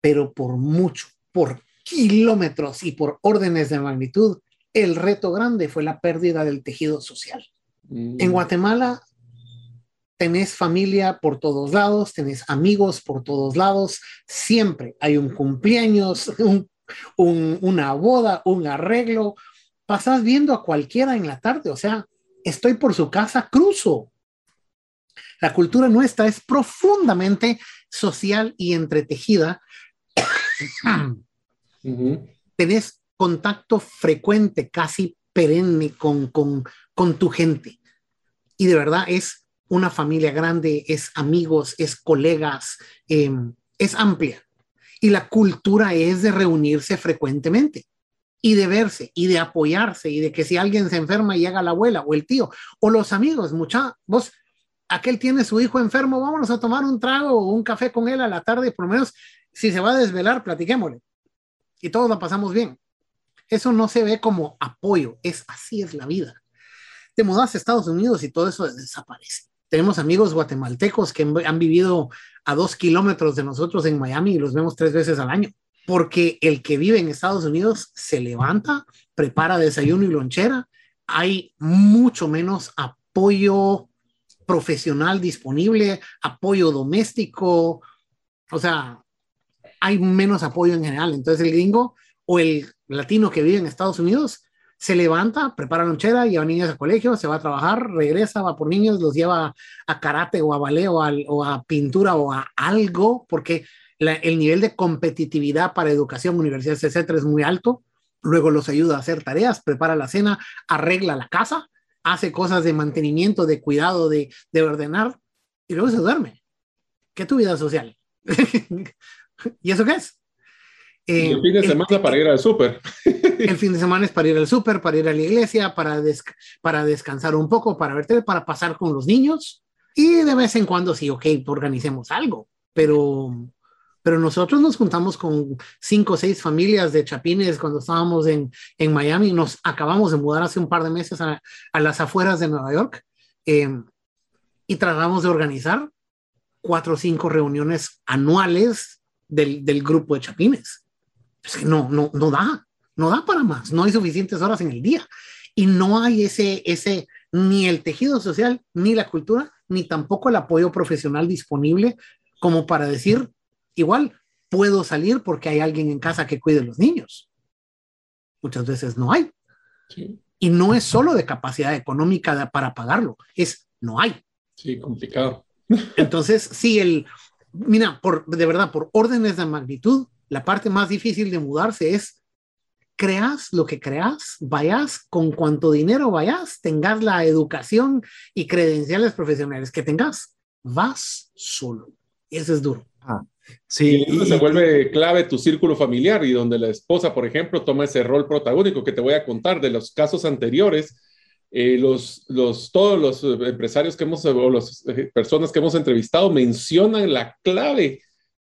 pero por mucho, por kilómetros y por órdenes de magnitud, el reto grande fue la pérdida del tejido social. En mm. Guatemala tenés familia por todos lados, tenés amigos por todos lados, siempre hay un cumpleaños, una boda, un arreglo, pasás viendo a cualquiera en la tarde, o sea, estoy por su casa, cruzo, la cultura nuestra es profundamente social y entretejida. Tenés contacto frecuente, casi perenne con, con, con tu gente. Y de verdad es una familia grande, es amigos, es colegas, em, es amplia. Y la cultura es de reunirse frecuentemente y de verse y de apoyarse y de que si alguien se enferma y llega la abuela o el tío o los amigos, mucha, vos, aquel tiene su hijo enfermo, vámonos a tomar un trago o un café con él a la tarde, por lo menos si se va a desvelar, platiquémosle. Y todos la pasamos bien. Eso no se ve como apoyo, es así es la vida. Te mudas a Estados Unidos y todo eso desaparece. Tenemos amigos guatemaltecos que han vivido a dos kilómetros de nosotros en Miami y los vemos tres veces al año. Porque el que vive en Estados Unidos se levanta, prepara desayuno y lonchera. Hay mucho menos apoyo profesional disponible, apoyo doméstico. O sea, hay menos apoyo en general. Entonces el gringo o el latino que vive en Estados Unidos se levanta, prepara lonchera, lleva niños al colegio, se va a trabajar, regresa, va por niños, los lleva a karate o a ballet o a, pintura o a algo, porque el nivel de competitividad para educación, universidades, etcétera, es muy alto. Luego los ayuda a hacer tareas, prepara la cena, arregla la casa, hace cosas de mantenimiento, de cuidado, de, de ordenar, y luego se duerme. ¿Qué es tu vida social? ¿Y eso qué es? el fin de eh, semana para ir al súper. el fin de semana es para ir al súper, para ir a la iglesia, para, para descansar un poco, para verte, para pasar con los niños. Y de vez en cuando sí, ok, organicemos algo. Pero, pero nosotros nos juntamos con cinco o seis familias de chapines cuando estábamos en, en Miami. Nos acabamos de mudar hace un par de meses a, a las afueras de Nueva York. Eh, y tratamos de organizar cuatro o cinco reuniones anuales del, del grupo de chapines es que no, no, no da, no da para más, no hay suficientes horas en el día y no hay ese, ese, ni el tejido social, ni la cultura, ni tampoco el apoyo profesional disponible como para decir, igual, puedo salir porque hay alguien en casa que cuide a los niños. Muchas veces no hay. Y no es solo de capacidad económica para pagarlo, es no hay. Sí, complicado. Entonces, sí, el, mira, por, de verdad, por órdenes de magnitud, la parte más difícil de mudarse es creas lo que creas, vayas con cuánto dinero vayas, tengas la educación y credenciales profesionales que tengas, vas solo. Y eso es duro. Ah, sí. Y se vuelve clave tu círculo familiar y donde la esposa, por ejemplo, toma ese rol protagónico que te voy a contar de los casos anteriores. Eh, los, los, todos los empresarios que hemos, o las eh, personas que hemos entrevistado mencionan la clave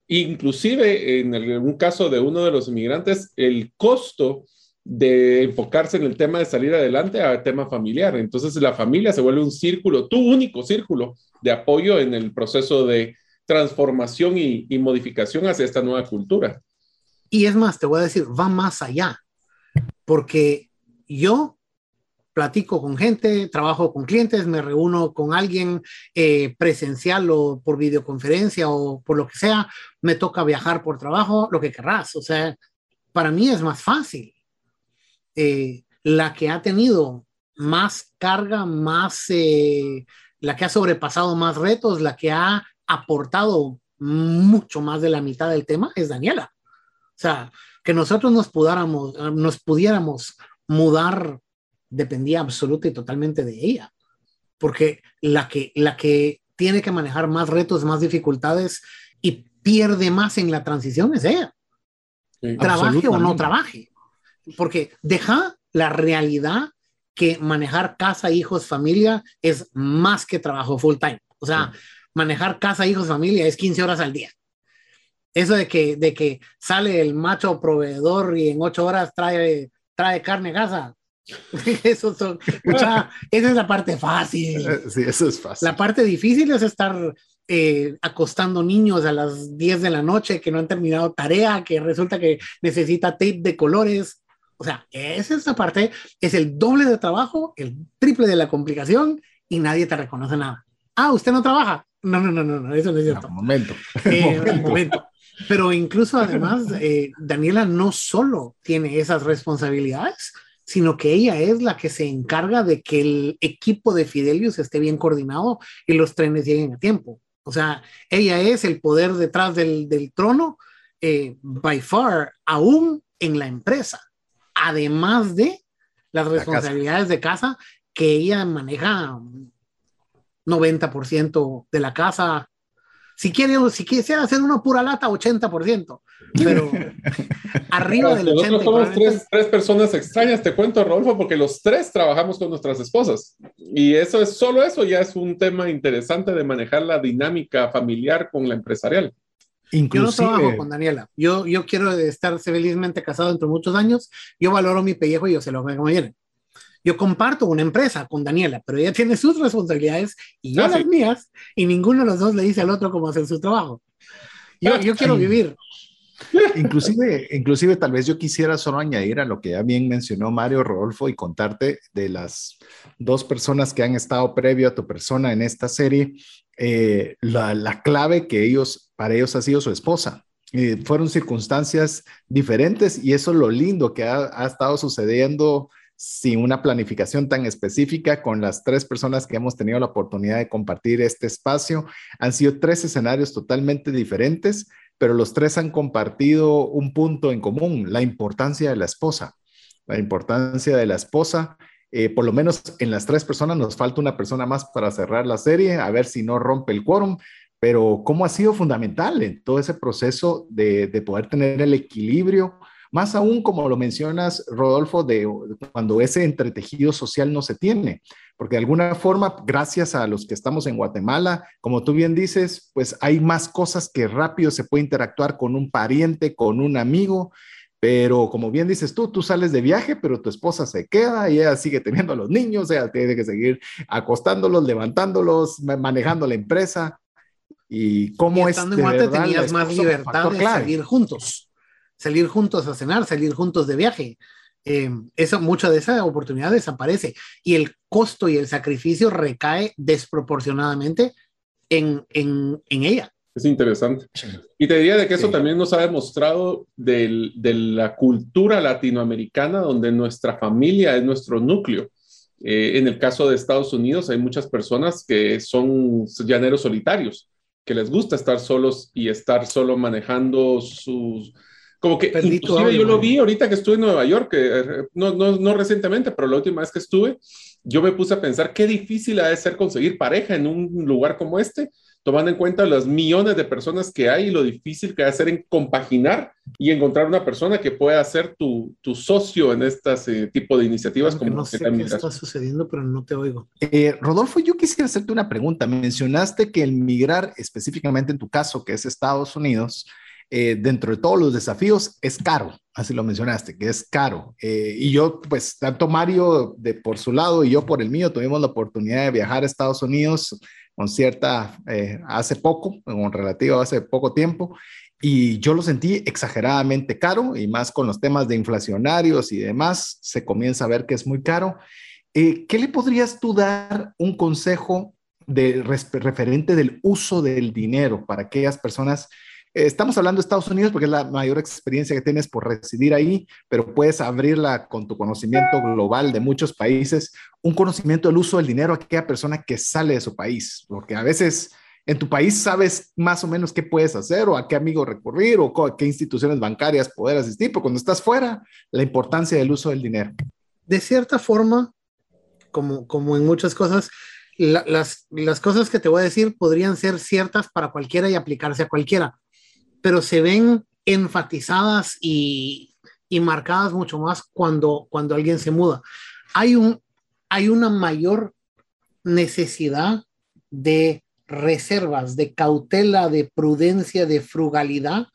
Inclusive en un caso de uno de los inmigrantes, el costo de enfocarse en el tema de salir adelante a tema familiar. Entonces la familia se vuelve un círculo, tu único círculo de apoyo en el proceso de transformación y, modificación hacia esta nueva cultura. Y es más, te voy a decir, va más allá, porque yo platico con gente, trabajo con clientes, me reúno con alguien eh, presencial o por videoconferencia o por lo que sea, me toca viajar por trabajo, lo que querrás. O sea, para mí es más fácil. Eh, la que ha tenido más carga, más, eh, la que ha sobrepasado más retos, la que ha aportado mucho más de la mitad del tema es Daniela. O sea, que nosotros nos pudiéramos, nos pudiéramos mudar dependía absoluta y totalmente de ella, porque la que, la que tiene que manejar más retos, más dificultades y pierde más en la transición es ella. trabaje o no trabaje, porque deja la realidad que manejar casa, hijos, familia es más que trabajo full time. O sea, manejar casa, hijos, familia es 15 horas al día. Eso de que, de que sale el macho proveedor y en 8 horas trae, trae carne a casa, Eso son, esa es la parte fácil. Eh, sí, eso es fácil. La parte difícil es estar eh, acostando niños a las 10 de la noche que no han terminado tarea, que resulta que necesita tape de colores. O sea, esa es la parte, es el doble de trabajo, el triple de la complicación y nadie te reconoce nada. Ah, usted no trabaja. No, no, no, no, eso no es cierto. un momento. Eh, un momento. Pero incluso además, Daniela no solo tiene esas responsabilidades, sino que ella es la que se encarga de que el equipo de Fidelius esté bien coordinado y los trenes lleguen a tiempo. O sea, ella es el poder detrás del, trono, eh, by far, aún en la empresa, además de las responsabilidades de casa que ella maneja 90% de la casa. Si quiere, si quisiera hacer una pura lata, 80%, pero arriba del 80%. Nosotros somos tres, tres, personas extrañas, te cuento, Rodolfo, porque los tres trabajamos con nuestras esposas. Y eso es solo eso, ya es un tema interesante de manejar la dinámica familiar con la empresarial. Inclusive... Yo no trabajo con Daniela. Yo, yo quiero estar felizmente casado entre muchos años. Yo valoro mi pellejo y yo se lo veo como viene. Yo comparto una empresa con Daniela, pero ella tiene sus responsabilidades y yo ah, las mías, y ninguno de los dos le dice al otro cómo hacer su trabajo. Yo, yo quiero vivir. Inclusive, inclusive tal vez yo quisiera solo añadir a lo que ya bien mencionó Mario Rodolfo y contarte de las dos personas que han estado previo a tu persona en esta serie, eh, la, la, clave que ellos, para ellos ha sido su esposa. Eh, fueron circunstancias diferentes y eso es lo lindo que ha, ha estado sucediendo sin una planificación tan específica con las tres personas que hemos tenido la oportunidad de compartir este espacio. Han sido tres escenarios totalmente diferentes, pero los tres han compartido un punto en común, la importancia de la esposa. La importancia de la esposa, eh, por lo menos en las tres personas nos falta una persona más para cerrar la serie, a ver si no rompe el quórum, pero cómo ha sido fundamental en todo ese proceso de, de poder tener el equilibrio más aún, como lo mencionas, Rodolfo, de cuando ese entretejido social no se tiene, porque de alguna forma, gracias a los que estamos en Guatemala, como tú bien dices, pues hay más cosas que rápido se puede interactuar con un pariente, con un amigo, pero como bien dices tú, tú sales de viaje, pero tu esposa se queda y ella sigue teniendo a los niños, ella tiene que seguir acostándolos, levantándolos, manejando la empresa. Y cómo es. Estando en Guatemala tenías más libertad de salir juntos salir juntos a cenar, salir juntos de viaje. Eh, eso, mucha de esa oportunidad desaparece y el costo y el sacrificio recae desproporcionadamente en, en, en ella. Es interesante. Y te diría de que eso también nos ha demostrado de la cultura latinoamericana, donde nuestra familia es nuestro núcleo. Eh, en el caso de Estados Unidos, hay muchas personas que son llaneros solitarios, que les gusta estar solos y estar solo manejando sus, como que inclusive yo lo vi ahorita que estuve en Nueva York, que, eh, no, no, no recientemente, pero la última vez que estuve, yo me puse a pensar qué difícil ha de ser conseguir pareja en un lugar como este, tomando en cuenta los millones de personas que hay y lo difícil que ha de ser en compaginar y encontrar una persona que pueda ser tu, tu socio en este tipo de iniciativas. como no sé qué está sucediendo, pero no te oigo. Eh, Rodolfo, yo quisiera hacerte una pregunta. Mencionaste que el migrar, específicamente en tu caso, que es Estados Unidos, eh, dentro de todos los desafíos, es caro, así lo mencionaste, que es caro. Eh, y yo, pues, tanto Mario de por su lado y yo por el mío, tuvimos la oportunidad de viajar a Estados Unidos con cierta, eh, hace poco, con relativo hace poco tiempo, y yo lo sentí exageradamente caro, y más con los temas de inflacionarios y demás, se comienza a ver que es muy caro. ¿Qué le podrías tú dar un consejo de, referente del uso del dinero para aquellas personas Estamos hablando de Estados Unidos porque es la mayor experiencia que tienes por residir ahí, pero puedes abrirla con tu conocimiento global de muchos países, un conocimiento del uso del dinero a aquella persona que sale de su país, porque a veces en tu país sabes más o menos qué puedes hacer o a qué amigo recurrir o a qué instituciones bancarias poder asistir, pero cuando estás fuera, la importancia del uso del dinero. De cierta forma, como, como en muchas cosas, las, las cosas que te voy a decir podrían ser ciertas para cualquiera y aplicarse a cualquiera pero se ven enfatizadas y, y marcadas mucho más cuando, cuando alguien se muda. Hay, un, hay una mayor necesidad de reservas, de cautela, de prudencia, de frugalidad,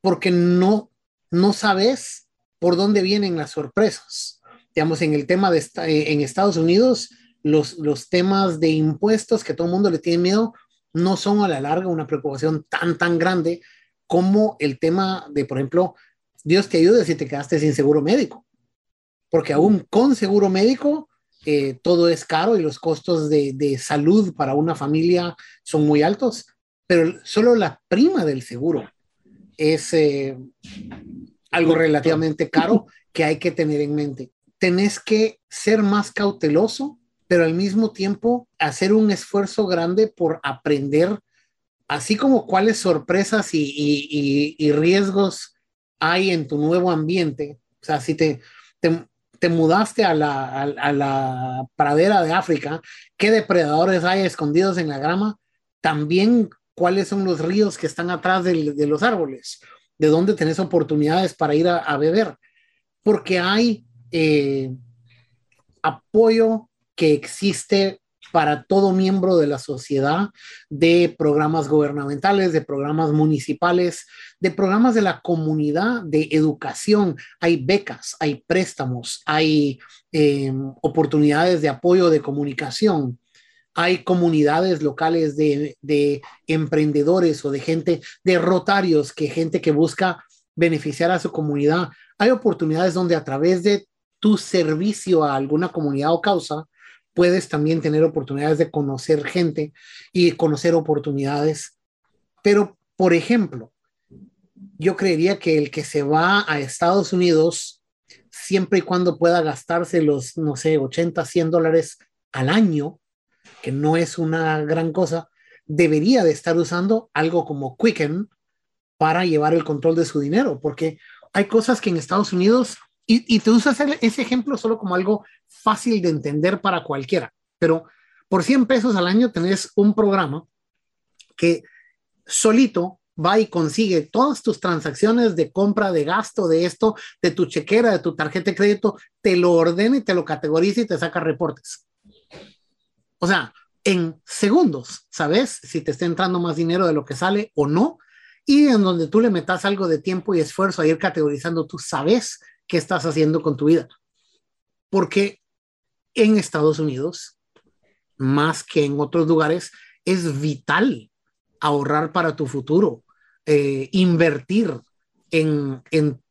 porque no, no sabes por dónde vienen las sorpresas. Digamos, en el tema de en Estados Unidos, los, los temas de impuestos que todo el mundo le tiene miedo no son a la larga una preocupación tan, tan grande como el tema de, por ejemplo, Dios te ayude si te quedaste sin seguro médico, porque aún con seguro médico eh, todo es caro y los costos de, salud para una familia son muy altos, pero solo la prima del seguro es eh, algo relativamente caro que hay que tener en mente. Tenés que ser más cauteloso, pero al mismo tiempo hacer un esfuerzo grande por aprender así como cuáles sorpresas y, riesgos hay en tu nuevo ambiente, o sea, si te, te mudaste a la, pradera de África, qué depredadores hay escondidos en la grama, también cuáles son los ríos que están atrás de, de los árboles, de dónde tenés oportunidades para ir a, beber, porque hay eh, apoyo que existe para todo miembro de la sociedad, de programas gubernamentales, de programas municipales, de programas de la comunidad, de educación. Hay becas, hay préstamos, hay eh, oportunidades de apoyo de comunicación. Hay comunidades locales de, de emprendedores o de gente, de rotarios, que gente que busca beneficiar a su comunidad. Hay oportunidades donde a través de tu servicio a alguna comunidad o causa, puedes también tener oportunidades de conocer gente y conocer oportunidades. Pero, por ejemplo, yo creería que el que se va a Estados Unidos, siempre y cuando pueda gastarse los, no sé, 80, 100 dólares al año, que no es una gran cosa, debería de estar usando algo como Quicken para llevar el control de su dinero, porque hay cosas que en Estados Unidos y, te usas ese ejemplo solo como algo fácil de entender para cualquiera, pero por 100 pesos al año tenés un programa que solito va y consigue todas tus transacciones de compra, de gasto, de esto, de tu chequera, de tu tarjeta de crédito, te lo ordena y te lo categoriza y te saca reportes. O sea, en segundos, ¿sabes? Si te está entrando más dinero de lo que sale o no. Y en donde tú le metas algo de tiempo y esfuerzo a ir categorizando, tú sabes qué estás haciendo con tu vida. Porque en Estados Unidos, más que en otros lugares, es vital ahorrar para tu futuro, eh, invertir en, en,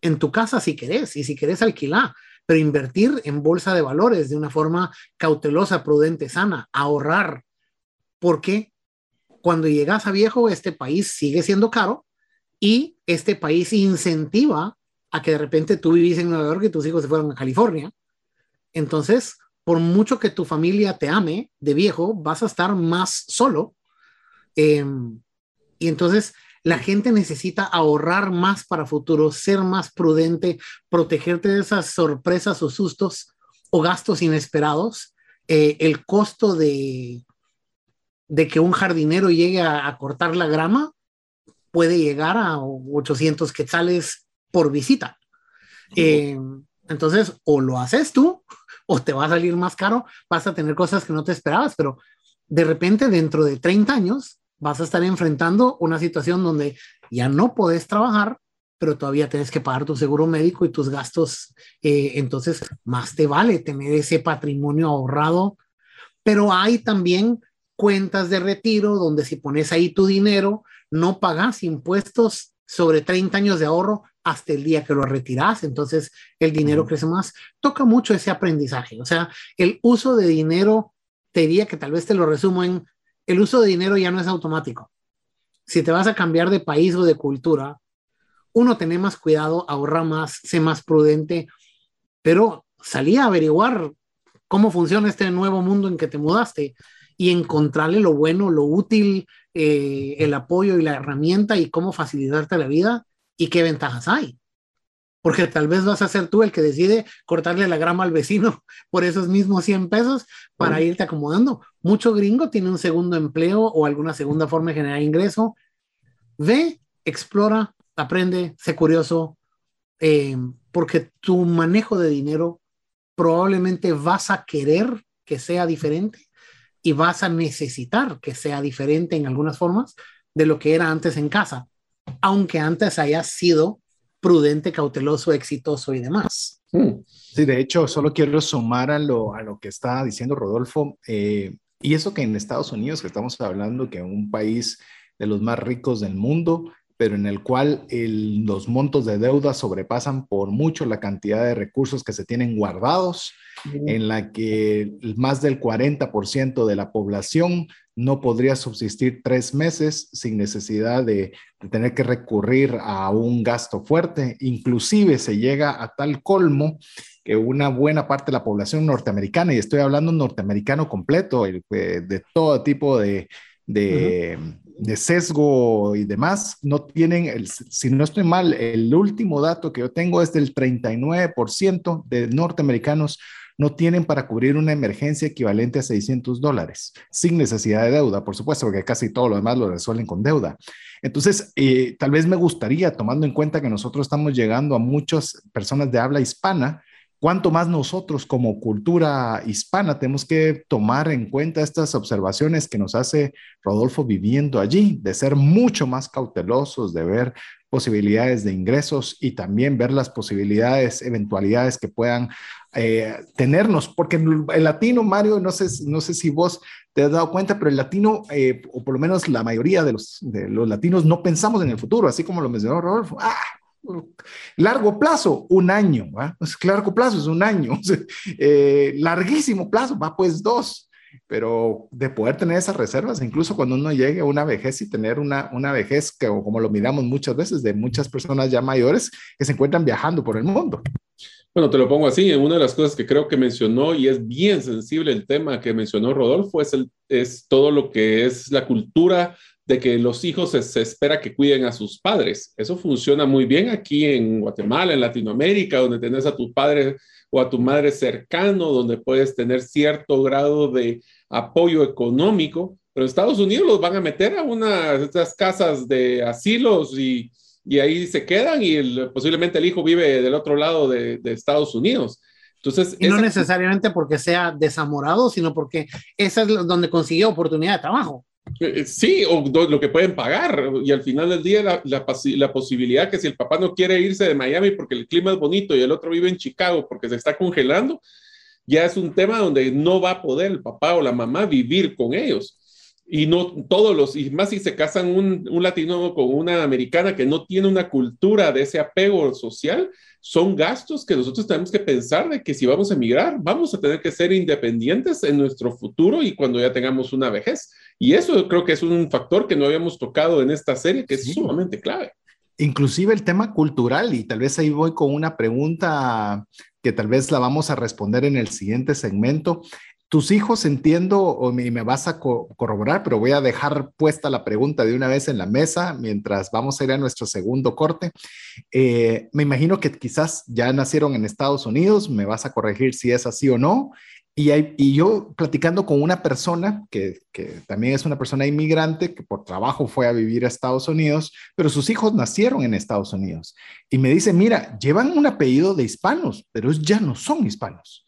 en, tu casa si querés y si querés alquilar, pero invertir en bolsa de valores de una forma cautelosa, prudente, sana, ahorrar, porque cuando llegas a viejo, este país sigue siendo caro y este país incentiva a que de repente tú vivís en Nueva York y tus hijos se fueron a California. Entonces, por mucho que tu familia te ame de viejo, vas a estar más solo. Em, y entonces la gente necesita ahorrar más para futuro, ser más prudente, protegerte de esas sorpresas o sustos o gastos inesperados. Eh, el costo de, de que un jardinero llegue a, a cortar la grama puede llegar a 800 quetzales por visita. Eh, entonces, o lo haces tú, o te va a salir más caro, vas a tener cosas que no te esperabas, pero de repente dentro de 30 años vas a estar enfrentando una situación donde ya no puedes trabajar, pero todavía tienes que pagar tu seguro médico y tus gastos. Eh, entonces, más te vale tener ese patrimonio ahorrado, pero hay también cuentas de retiro donde si pones ahí tu dinero, no pagas impuestos sobre 30 años de ahorro hasta el día que lo retiras, entonces el dinero crece más. Toca mucho ese aprendizaje, o sea, el uso de dinero, te diría que tal vez te lo resumo en, el uso de dinero ya no es automático. Si te vas a cambiar de país o de cultura, uno tiene más cuidado, ahorra más, sé más prudente, pero salí a averiguar cómo funciona este nuevo mundo en que te mudaste y encontrarle lo bueno, lo útil, eh, el apoyo y la herramienta y cómo facilitarte la vida y qué ventajas hay. Porque tal vez vas a ser tú el que decide cortarle la grama al vecino por esos mismos 100 pesos para irte acomodando. Mucho gringo tiene un segundo empleo o alguna segunda forma de generar ingreso. Ve, explora, aprende, sé curioso, eh, porque tu manejo de dinero probablemente vas a querer que sea diferente y vas a necesitar que sea diferente en algunas formas de lo que era antes en casa aunque antes haya sido prudente, cauteloso, exitoso y demás. Hmm. Sí, de hecho, solo quiero sumar a lo, a lo que está diciendo Rodolfo. Eh, y eso que en Estados Unidos, que estamos hablando que un país de los más ricos del mundo, pero en el cual los montos de deuda sobrepasan por mucho la cantidad de recursos que se tienen guardados, en la que más del 40% de la población no podría subsistir tres meses sin necesidad de, tener que recurrir a un gasto fuerte. Inclusive se llega a tal colmo que una buena parte de la población norteamericana, y estoy hablando norteamericano completo, de todo tipo de, de, de sesgo y demás, no tienen, el, si no estoy mal, el último dato que yo tengo es del 39% de norteamericanos no tienen para cubrir una emergencia equivalente a 600 dólares, sin necesidad de deuda, por supuesto, porque casi todo lo demás lo resuelven con deuda. Entonces, eh, tal vez me gustaría, tomando en cuenta que nosotros estamos llegando a muchas personas de habla hispana, cuánto más nosotros como cultura hispana tenemos que tomar en cuenta estas observaciones que nos hace Rodolfo viviendo allí, de ser mucho más cautelosos, de ver posibilidades de ingresos y también ver las posibilidades, eventualidades que puedan eh, tenernos, porque el latino, Mario, no sé, no sé si vos te has dado cuenta, pero el latino, eh, o por lo menos la mayoría de los, de los latinos, no pensamos en el futuro, así como lo mencionó Rodolfo. Ah, largo plazo, un año, pues, largo plazo es un año, eh, larguísimo plazo, va pues dos, pero de poder tener esas reservas, incluso cuando uno llegue a una vejez y tener una, una vejez que, como lo miramos muchas veces, de muchas personas ya mayores que se encuentran viajando por el mundo. Bueno, te lo pongo así, una de las cosas que creo que mencionó y es bien sensible el tema que mencionó Rodolfo es, el, es todo lo que es la cultura de que los hijos se, espera que cuiden a sus padres. Eso funciona muy bien aquí en Guatemala, en Latinoamérica, donde tenés a tu padre o a tu madre cercano, donde puedes tener cierto grado de apoyo económico, pero en Estados Unidos los van a meter a una de estas casas de asilos y, y ahí se quedan y posiblemente el hijo vive del otro lado de, de Estados Unidos. Entonces, y no necesariamente porque sea desamorado, sino porque esa es donde consiguió oportunidad de trabajo. Eh, sí, o lo que pueden pagar. Y al final del día, la, posibilidad que si el papá no quiere irse de Miami porque el clima es bonito y el otro vive en Chicago porque se está congelando, ya es un tema donde no va a poder el papá o la mamá vivir con ellos. Y no todos los, y más si se casan un latino con una americana que no tiene una cultura de ese apego social, son gastos que nosotros tenemos que pensar de que si vamos a emigrar, vamos a tener que ser independientes en nuestro futuro y cuando ya tengamos una vejez. Y eso creo que es un factor que no habíamos tocado en esta serie que es sumamente clave. Inclusive el tema cultural, y tal vez ahí voy con una pregunta que tal vez la vamos a responder en el siguiente segmento. Tus hijos, entiendo, o me, me vas a corroborar, pero voy a dejar puesta la pregunta de una vez en la mesa mientras vamos a ir a nuestro segundo corte. Eh, me imagino que quizás ya nacieron en Estados Unidos, me vas a corregir si es así o no. Y, y yo platicando con una persona que, que, también es una persona inmigrante que por trabajo fue a vivir a Estados Unidos, pero sus hijos nacieron en Estados Unidos. Y me dice, mira, llevan un apellido de hispanos, pero ya no son hispanos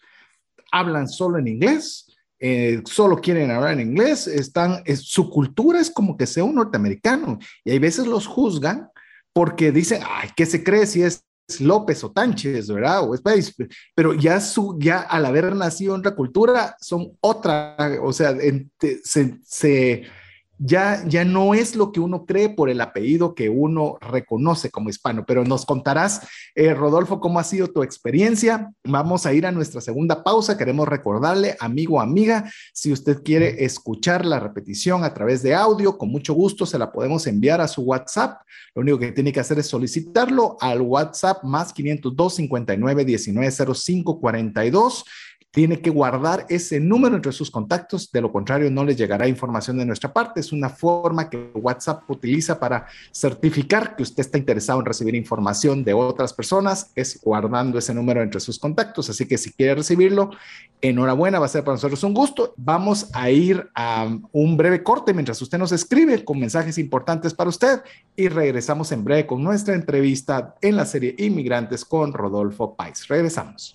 hablan solo en inglés, eh, solo quieren hablar en inglés, están, su cultura es como que sea un norteamericano y hay veces los juzgan porque dicen, ay, ¿qué se cree si es López o Tánchez, ¿verdad? O es pero ya, su, ya al haber nacido en otra cultura son otra, o sea, se, se ya, ya no es lo que uno cree por el apellido que uno reconoce como hispano, pero nos contarás, eh, Rodolfo, cómo ha sido tu experiencia. Vamos a ir a nuestra segunda pausa. Queremos recordarle, amigo, amiga, si usted quiere escuchar la repetición a través de audio, con mucho gusto se la podemos enviar a su WhatsApp. Lo único que tiene que hacer es solicitarlo al WhatsApp más 502 59 19 05 42 tiene que guardar ese número entre sus contactos, de lo contrario no le llegará información de nuestra parte. Es una forma que WhatsApp utiliza para certificar que usted está interesado en recibir información de otras personas, es guardando ese número entre sus contactos. Así que si quiere recibirlo, enhorabuena, va a ser para nosotros un gusto. Vamos a ir a un breve corte mientras usted nos escribe con mensajes importantes para usted y regresamos en breve con nuestra entrevista en la serie Inmigrantes con Rodolfo Pais. Regresamos.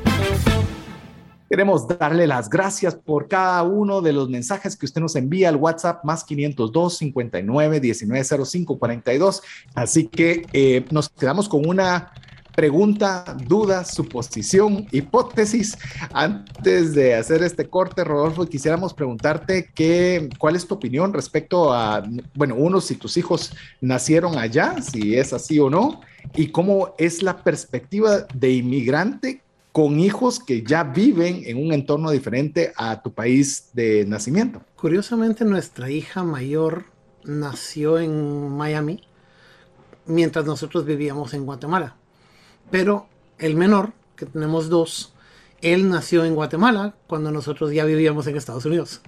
Queremos darle las gracias por cada uno de los mensajes que usted nos envía al WhatsApp más 502 59 19 05 42. Así que eh, nos quedamos con una pregunta, duda, suposición, hipótesis. Antes de hacer este corte, Rodolfo, quisiéramos preguntarte qué, cuál es tu opinión respecto a, bueno, uno, si tus hijos nacieron allá, si es así o no, y cómo es la perspectiva de inmigrante con hijos que ya viven en un entorno diferente a tu país de nacimiento. Curiosamente, nuestra hija mayor nació en Miami mientras nosotros vivíamos en Guatemala. Pero el menor, que tenemos dos, él nació en Guatemala cuando nosotros ya vivíamos en Estados Unidos.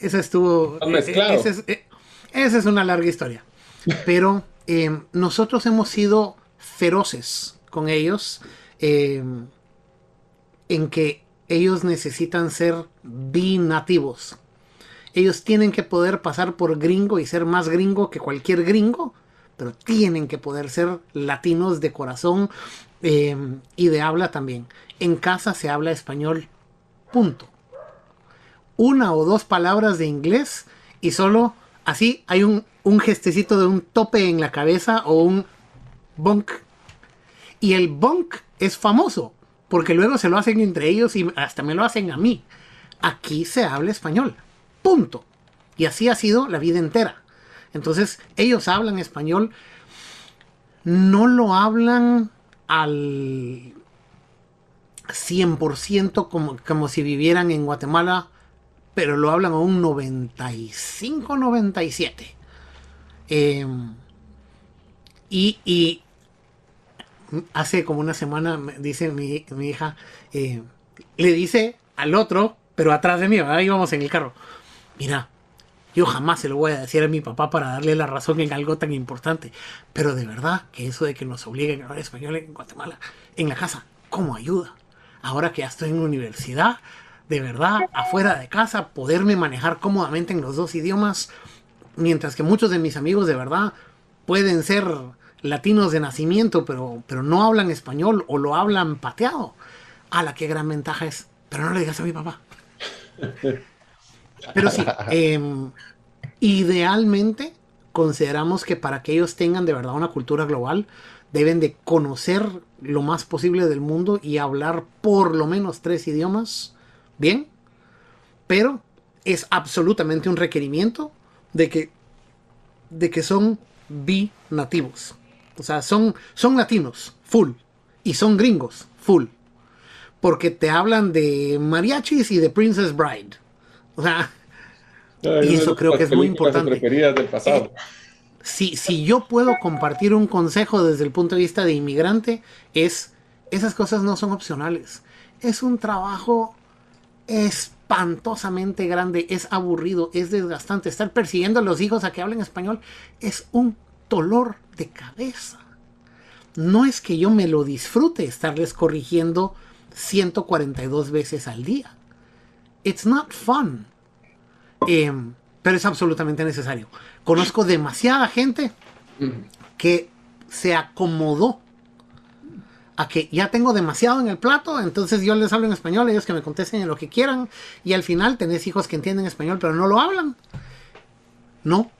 Esa estuvo... Eh, eh, esa es, eh, esa es una larga historia. Pero nosotros hemos sido feroces con ellos en que ellos necesitan ser binativos. Ellos tienen que poder pasar por gringo y ser más gringo que cualquier gringo, pero tienen que poder ser latinos de corazón eh, y de habla también. En casa se habla español, punto. Una o dos palabras de inglés y solo así hay un, un gestecito de un tope en la cabeza o un bonk. Y el bonk es famoso porque luego se lo hacen entre ellos y hasta me lo hacen a mí. Aquí se habla español, punto. Y así ha sido la vida entera. Entonces, ellos hablan español, no lo hablan al 100% como, como si vivieran en Guatemala, pero lo hablan a un 95, 97. Em, y, y, hace como una semana, dice mi, hija, eh, le dice al otro, pero atrás de mí, ahí vamos en el carro, mira, yo jamás se lo voy a decir a mi papá para darle la razón en algo tan importante, pero de verdad que eso de que nos obliguen a hablar español en Guatemala, en la casa, ¿cómo ayuda? Ahora que ya estoy en universidad, de verdad, afuera de casa, poderme manejar cómodamente en los dos idiomas, mientras que muchos de mis amigos de verdad pueden ser latinos de nacimiento, pero, pero no hablan español o lo hablan pateado. A la qué gran ventaja es. Pero no le digas a mi papá. Pero sí, em, idealmente consideramos que para que ellos tengan de verdad una cultura global, deben de conocer lo más posible del mundo y hablar por lo menos tres idiomas. Bien, pero es absolutamente un requerimiento de que, de que son binativos. O sea, son, son latinos, full. Y son gringos, full. Porque te hablan de mariachis y de Princess Bride. O sea, y eso creo que es muy importante. Del pasado. Eh, si, si yo puedo compartir un consejo desde el punto de vista de inmigrante, es, esas cosas no son opcionales. Es un trabajo espantosamente grande, es aburrido, es desgastante. Estar persiguiendo a los hijos a que hablen español es un dolor de cabeza. No es que yo me lo disfrute estarles corrigiendo 142 veces al día. It's not fun. Em, pero es absolutamente necesario. Conozco demasiada gente que se acomodó a que ya tengo demasiado en el plato, entonces yo les hablo en español, ellos que me contesten en lo que quieran, y al final tenés hijos que entienden español pero no lo hablan. No.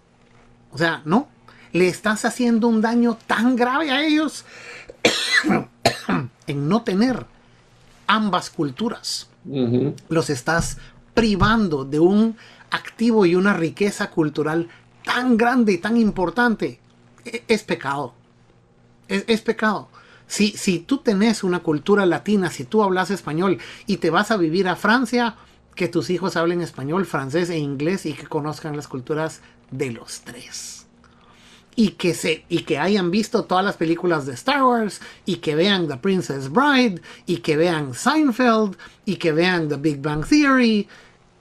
O sea, no le estás haciendo un daño tan grave a ellos en no tener ambas culturas. Los estás privando de un activo y una riqueza cultural tan grande y tan importante. E, es, pecado. Es, pecado. Si, si tú tenés una cultura latina, si tú hablas español y te vas a vivir a Francia, que tus hijos hablen español, francés e inglés y que conozcan las culturas de los tres y que, se, y que hayan visto todas las películas de Star Wars y que vean The Princess Bride y que vean Seinfeld y que vean The Big Bang Theory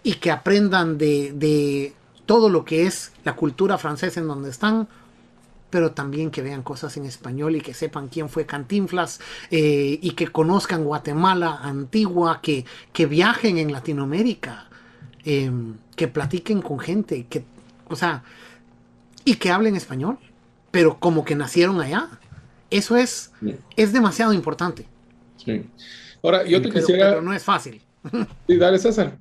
y que aprendan de, de todo lo que es la cultura francesa en donde están, pero también que vean cosas en español y que sepan quién fue Cantinflas eh, y que conozcan Guatemala antigua, que, que viajen en Latinoamérica, em, que platiquen con gente, que, o sea, y que hablen español, pero como que nacieron allá. Eso es, es demasiado importante. Sí. Ahora, yo te quisiera... Pero no es fácil. Sí, dale, César.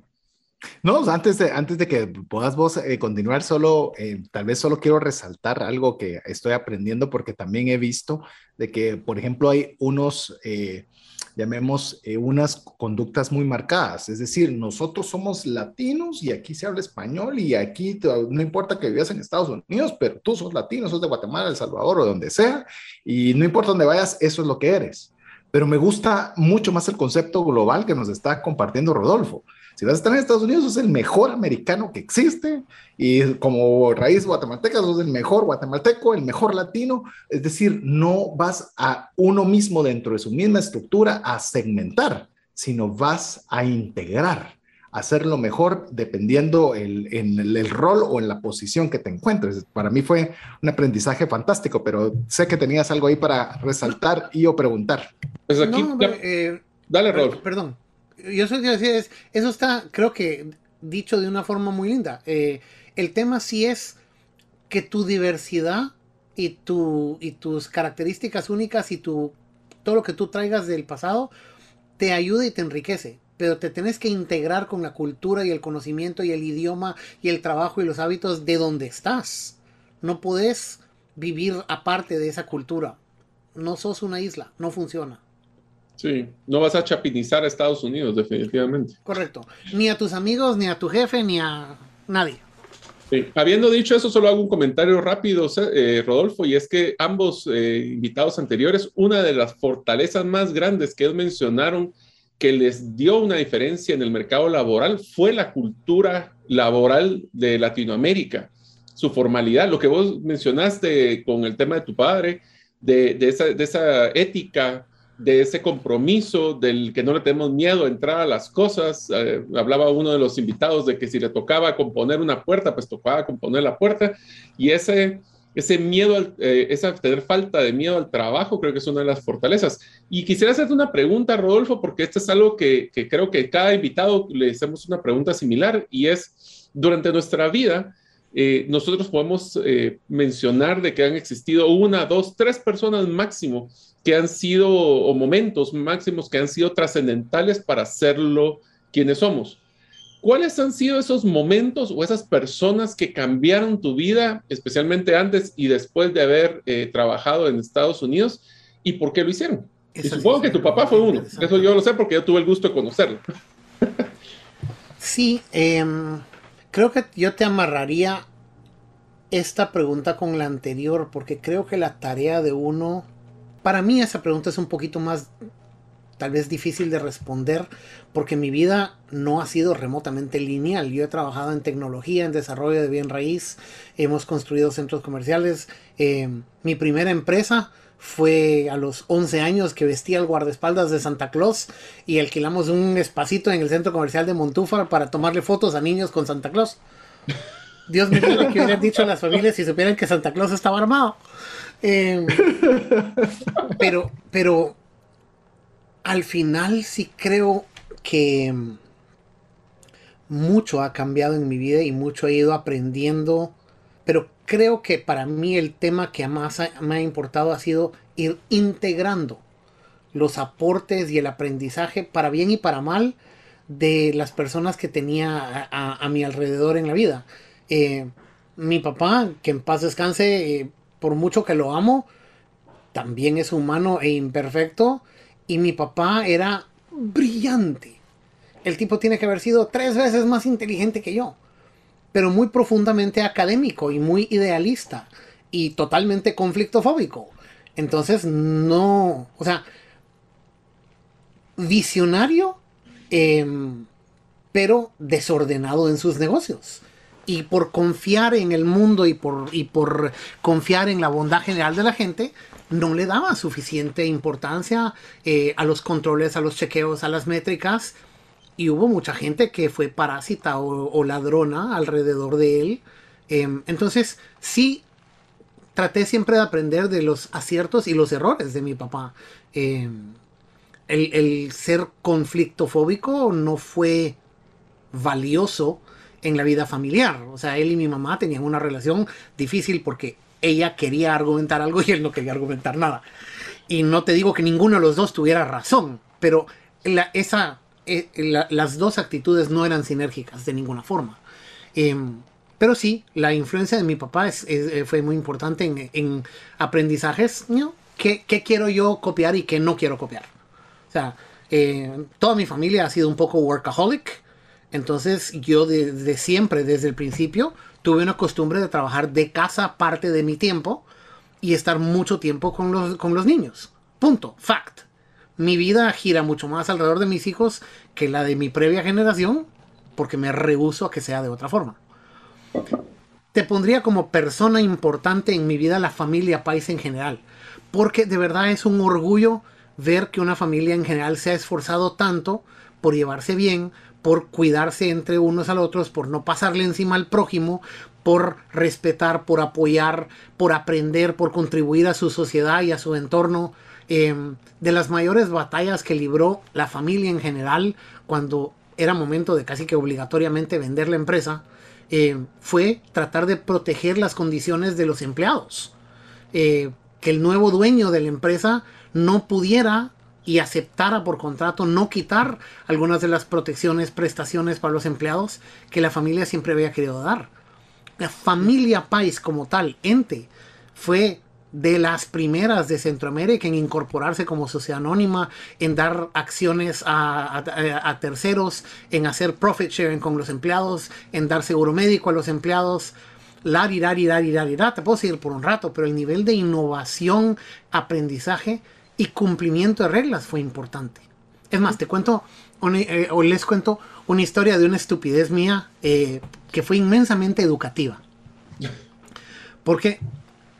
No, antes de, antes de que puedas vos eh, continuar, solo, eh, tal vez solo quiero resaltar algo que estoy aprendiendo porque también he visto de que, por ejemplo, hay unos, eh, llamemos, unas conductas muy marcadas. Es decir, nosotros somos latinos y aquí se habla español y aquí no importa que vivas en Estados Unidos, pero tú sos latino, sos de Guatemala, El Salvador o donde sea, y no importa dónde vayas, eso es lo que eres. Pero me gusta mucho más el concepto global que nos está compartiendo Rodolfo si vas a estar en Estados Unidos, sos el mejor americano que existe y como raíz guatemalteca, sos el mejor guatemalteco, el mejor latino. Es decir, no vas a uno mismo dentro de su misma estructura a segmentar, sino vas a integrar, a hacerlo mejor dependiendo el, en el, rol o en la posición que te encuentres. Para mí fue un aprendizaje fantástico, pero sé que tenías algo ahí para resaltar y o preguntar. Pues aquí, eh, dale, Rol. Perdón, yo soy decir, eso está, creo que dicho de una forma muy linda. Eh, el tema sí es que tu diversidad y, tu, y tus características únicas y tu, todo lo que tú traigas del pasado te ayuda y te enriquece. Pero te tienes que integrar con la cultura y el conocimiento y el idioma y el trabajo y los hábitos de donde estás. No puedes vivir aparte de esa cultura. No sos una isla, no funciona. Sí, no vas a chapinizar a Estados Unidos, definitivamente. Correcto. Ni a tus amigos, ni a tu jefe, ni a nadie. Sí. Habiendo dicho eso, solo hago un comentario rápido, eh, Rodolfo, y es que ambos eh, invitados anteriores, una de las fortalezas más grandes que ellos mencionaron que les dio una diferencia en el mercado laboral fue la cultura laboral de Latinoamérica, su formalidad, lo que vos mencionaste con el tema de tu padre, de, de, esa, de esa ética de ese compromiso, del que no le tenemos miedo a entrar a las cosas. Eh, hablaba uno de los invitados de que si le tocaba componer una puerta, pues tocaba componer la puerta. Y ese, ese miedo, eh, esa tener falta de miedo al trabajo, creo que es una de las fortalezas. Y quisiera hacerte una pregunta, Rodolfo, porque esto es algo que, que creo que cada invitado le hacemos una pregunta similar y es, durante nuestra vida, eh, nosotros podemos mencionar de que han existido una, dos, tres personas máximo que han sido, o momentos máximos que han sido trascendentales para hacerlo quienes somos. ¿Cuáles han sido esos momentos o esas personas que cambiaron tu vida, especialmente antes y después de haber eh, trabajado en Estados Unidos? ¿Y por qué lo hicieron? y supongo que tu papá fue uno. Eso yo lo sé porque yo tuve el gusto de conocerlo. Sí, em, creo que yo te amarraría esta pregunta con la anterior, porque creo que la tarea de uno para mí esa pregunta es un poquito más tal vez difícil de responder porque mi vida no ha sido remotamente lineal. Yo he trabajado en tecnología, en desarrollo de bien raíz, hemos construido centros comerciales. Eh, mi primera empresa fue a los 11 años que vestía el guardaespaldas de Santa Claus y alquilamos un espacito en el centro comercial de Montúfar para tomarle fotos a niños con Santa Claus. Dios mío, que hubieran dicho a las familias si supieran que Santa Claus estaba armado. Em, pero, pero al final sí creo que mucho ha cambiado en mi vida y mucho he ido aprendiendo. Pero creo que para mí el tema que más me ha importado ha sido ir integrando los aportes y el aprendizaje para bien y para mal de las personas que tenía a, mi alrededor en la vida. Eh, mi papá, que en paz descanse, eh, por mucho que lo amo, también es humano e imperfecto. Y mi papá era brillante. El tipo tiene que haber sido tres veces más inteligente que yo. Pero muy profundamente académico y muy idealista. Y totalmente conflictofóbico. Entonces no... O sea... Visionario. Em, pero desordenado en sus negocios y por confiar en el mundo y por, y por confiar en la bondad general de la gente, no le daba suficiente importancia eh, a los controles, a los chequeos, a las métricas. Y hubo mucha gente que fue parásita o, ladrona alrededor de él. Em, entonces, sí, traté siempre de aprender de los aciertos y los errores de mi papá. Em, el, el ser conflictofóbico no fue valioso en la vida familiar. O sea, él y mi mamá tenían una relación difícil porque ella quería argumentar algo y él no quería argumentar nada. Y no te digo que ninguno de los dos tuviera razón, pero esa eh, la- las dos actitudes no eran sinérgicas de ninguna forma. Em, pero sí, la influencia de mi papá eh, fue muy importante en, en aprendizajes. ¿no? ¿Qué, qué quiero yo copiar y qué no quiero copiar? O sea, eh, toda mi familia ha sido un poco workaholic. Entonces yo desde siempre, desde el principio, tuve una costumbre de trabajar de casa parte de mi tiempo y estar mucho tiempo con los, con los niños. Punto. Fact. Mi vida gira mucho más alrededor de mis hijos que la de mi previa generación porque me rehuso a que sea de otra forma. Te pondría como persona importante en mi vida la familia Paisa en general, porque de verdad es un orgullo ver que una familia en general se ha esforzado tanto por llevarse bien, por cuidarse entre unos a los otros, por no pasarle encima al prójimo, por respetar, por apoyar, por aprender, por contribuir a su sociedad y a su entorno. Eh, de las mayores batallas que libró la familia en general cuando era momento de casi que obligatoriamente vender la empresa, eh, fue tratar de proteger las condiciones de los empleados. Eh, que el nuevo dueño de la empresa no pudiera y aceptara por contrato no quitar algunas de las protecciones, prestaciones para los empleados que la familia siempre había querido dar. La familia Pais como tal, ente, fue de las primeras de Centroamérica en incorporarse como sociedad anónima, en dar acciones a, terceros, en hacer profit sharing con los empleados, en dar seguro médico a los empleados. Lari, lari, lari, lari, la. Te puedo seguir por un rato, pero el nivel de innovación, aprendizaje y cumplimiento de reglas fue importante. Es más, te cuento, una- eh, o les cuento una historia de una estupidez mía eh, que fue inmensamente educativa. Porque,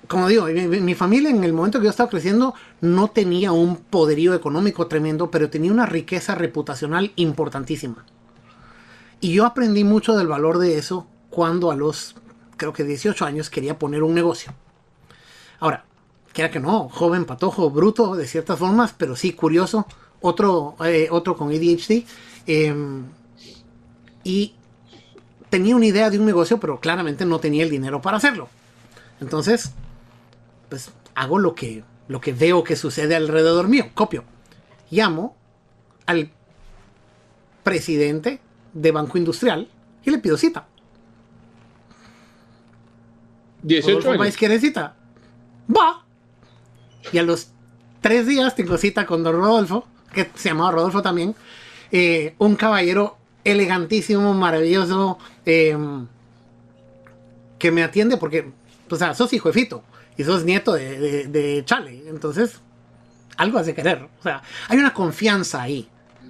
como digo, mi, mi- mi familia en el momento que yo estaba creciendo no tenía un poderío económico tremendo, pero tenía una riqueza reputacional importantísima. Y yo aprendí mucho del valor de eso cuando a los, creo que 18 años, quería poner un negocio. Ahora, quiera que no, joven, patojo, bruto de ciertas formas, pero sí curioso, otro, eh, otro con ADHD. em, y tenía una idea de un negocio, pero claramente no tenía el dinero para hacerlo. Entonces, pues hago lo que, lo que veo que sucede alrededor mío, copio. Llamo al presidente de Banco Industrial y le pido cita. 18 Rodolfo años. Quiere cita. Va. Y a los tres días tengo cita con don Rodolfo, que se llamaba Rodolfo también. eh, un caballero elegantísimo, maravilloso, eh, que me atiende porque, o sea, sos hijo y sos nieto de, de- de Chale. Entonces, algo has de querer. O sea, hay una confianza ahí.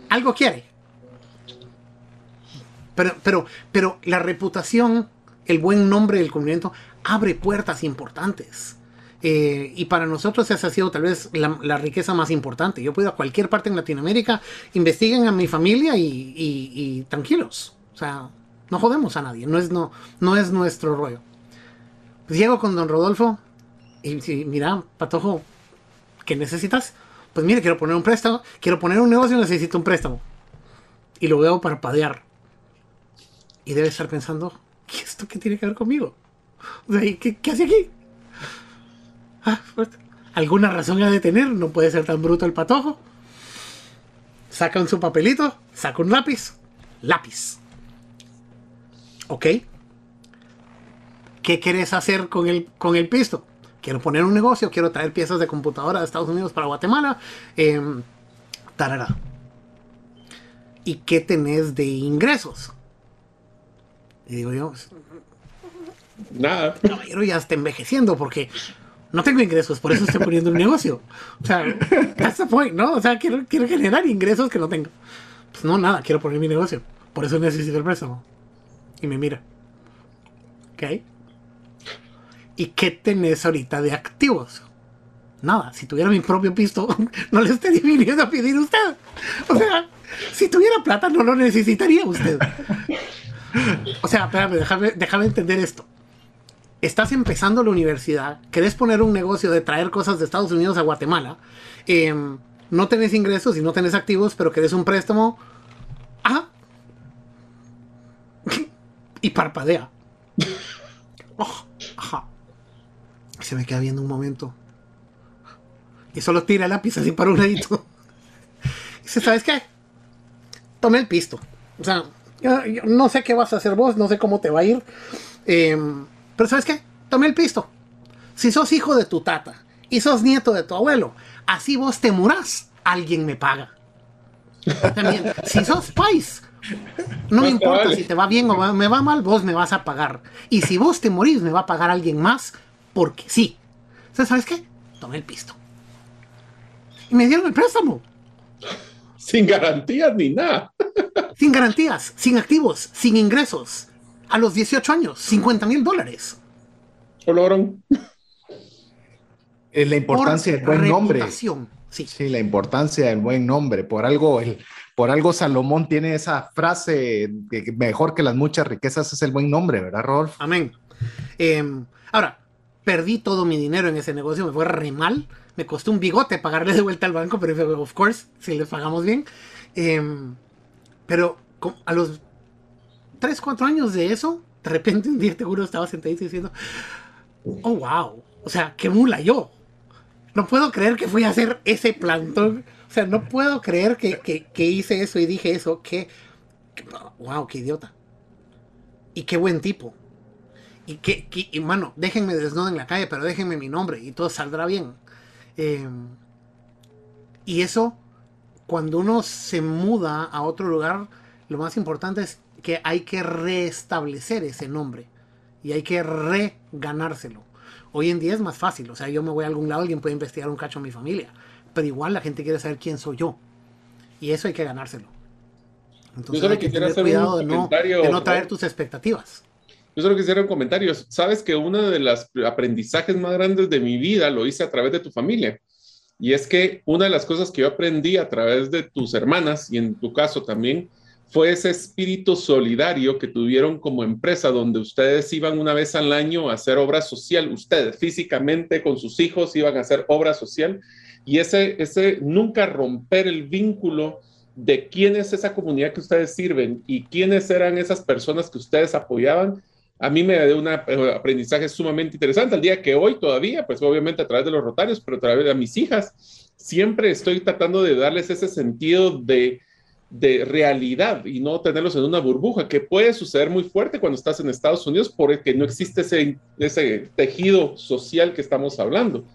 Algo quiere. Pero, pero, pero la reputación, el buen nombre del cumplimiento, abre puertas importantes. Eh, y para nosotros esa ha sido tal vez la, riqueza más importante. Yo puedo ir a cualquier parte en Latinoamérica, investiguen a mi familia y, y- y tranquilos. O sea, no jodemos a nadie, no es, no, no es nuestro rollo. Pues llego con don Rodolfo y si, mira, Patojo, ¿qué necesitas? Pues mire, quiero poner un préstamo, quiero poner un negocio, necesito un préstamo. Y lo veo parpadear. Y debe estar pensando, ¿y esto qué tiene que ver conmigo? ¿y ¿qué, qué hace aquí? Ah, pues, alguna razón ha de tener, no puede ser tan bruto el patojo. Saca un su papelito, saca un lápiz, lápiz. ¿Ok? ¿Qué quieres hacer con el, con el pisto? Quiero poner un negocio, quiero traer piezas de computadora de Estados Unidos para Guatemala. em, tarara. ¿Y qué tenés de ingresos? Y digo yo, Nada. caballero ya está envejeciendo porque no tengo ingresos, por eso estoy poniendo un negocio. O sea, that's the point, ¿no? O sea, quiero, quiero generar ingresos que no tengo. Pues no, nada, quiero poner mi negocio. Por eso necesito el préstamo. Y me mira. ¿Ok? ¿Y qué tenés ahorita de activos? Nada, si tuviera mi propio pisto, no le estaría viniendo a pedir usted. O sea, si tuviera plata, no lo necesitaría usted. O sea, espérame, déjame, déjame entender esto estás empezando la universidad, querés poner un negocio de traer cosas de Estados Unidos a Guatemala, em, no tenés ingresos y no tenés activos, pero querés un préstamo, ah, y parpadea. Oh, ajá. Se me queda viendo un momento. Y solo tira el lápiz así para un ladito. Dice, ¿sabes qué? tomé el pisto. O sea, no sé qué vas a hacer vos, no sé cómo te va a ir. Em, pero ¿sabes qué? Tomé el pisto. Si sos hijo de tu tata y sos nieto de tu abuelo, así vos te murás, alguien me paga. También, si sos país, no me importa si te va bien o me va mal, vos me vas a pagar. Y si vos te morís, me va a pagar alguien más, porque sí. ¿sabes qué? Tomé el pisto. Y me dieron el préstamo. Sin garantías ni nada. Sin garantías, sin activos, sin ingresos. A los 18 años, 50 mil dólares. Lograron. Es la importancia del buen nombre. Sí. sí, la importancia del buen nombre. Por algo, el, por algo Salomón tiene esa frase que mejor que las muchas riquezas es el buen nombre, ¿verdad, Rolf? Amén. Em, ahora, perdí todo mi dinero en ese negocio, me fue re mal. Me costó un bigote pagarle de vuelta al banco, pero of course, si le pagamos bien. Em, pero a los 3, 4 años de eso, de repente un día te juro estaba sentadito diciendo, oh wow, o sea, qué mula yo. No puedo creer que fui a hacer ese plantón. O sea, no puedo creer que, que, hice eso y dije eso. Que, wow, qué idiota. Y qué buen tipo. Y que, y, mano, déjenme desnudo en la calle, pero déjenme mi nombre y todo saldrá bien. Em, y eso, cuando uno se muda a otro lugar, lo más importante es que hay que restablecer ese nombre y hay que reganárselo. Hoy en día es más fácil, o sea, yo me voy a algún lado, alguien puede investigar un cacho a mi familia, pero igual la gente quiere saber quién soy yo. Y eso hay que ganárselo. Entonces hay que tener cuidado de no, de no traer tus expectativas. Yo solo quisiera un comentario. Sabes que uno de los aprendizajes más grandes de mi vida lo hice a través de tu familia. Y es que una de las cosas que yo aprendí a través de tus hermanas y en tu caso también fue ese espíritu solidario que tuvieron como empresa, donde ustedes iban una vez al año a hacer obra social, ustedes físicamente con sus hijos iban a hacer obra social, y ese, ese nunca romper el vínculo de quién es esa comunidad que ustedes sirven y quiénes eran esas personas que ustedes apoyaban, a mí me dio un aprendizaje sumamente interesante. Al día que hoy todavía, pues obviamente a través de los rotarios, pero a través de mis hijas, siempre estoy tratando de darles ese sentido de de realidad y no tenerlos en una burbuja, que puede suceder muy fuerte cuando estás en Estados Unidos porque no existe ese, ese tejido social que estamos hablando.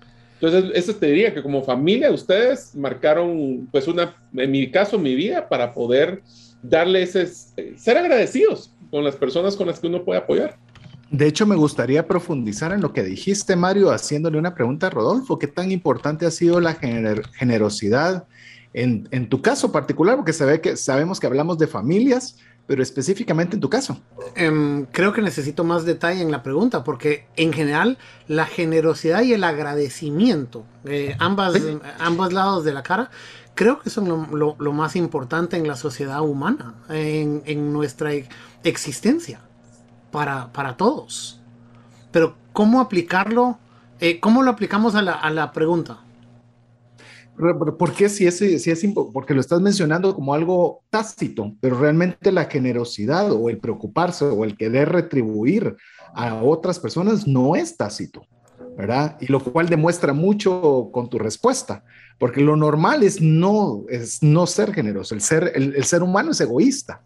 Entonces, eso te diría que como familia ustedes marcaron, pues una, en mi caso, mi vida para poder darle ese, ser agradecidos con las personas con las que uno puede apoyar. De hecho, me gustaría profundizar en lo que dijiste, Mario, haciéndole una pregunta a Rodolfo. ¿Qué tan importante ha sido la generosidad en, tu caso particular, porque se ve que sabemos que hablamos de familias, pero específicamente en tu caso. Em, creo que necesito más detalle en la pregunta, porque en general la generosidad y el agradecimiento, eh, ambas, ambos lados de la cara, creo que son lo, más importante en la sociedad humana, en, nuestra existencia, para, para, todos. Pero ¿cómo aplicarlo? Eh, ¿Cómo lo aplicamos a la, a la pregunta? ¿Por qué es, si es porque lo estás mencionando como algo tácito, pero realmente la generosidad o el preocuparse o el querer retribuir a otras personas no es tácito, ¿verdad? Y lo cual demuestra mucho con tu respuesta, porque lo normal es no, es no ser generoso, el ser, el ser humano es egoísta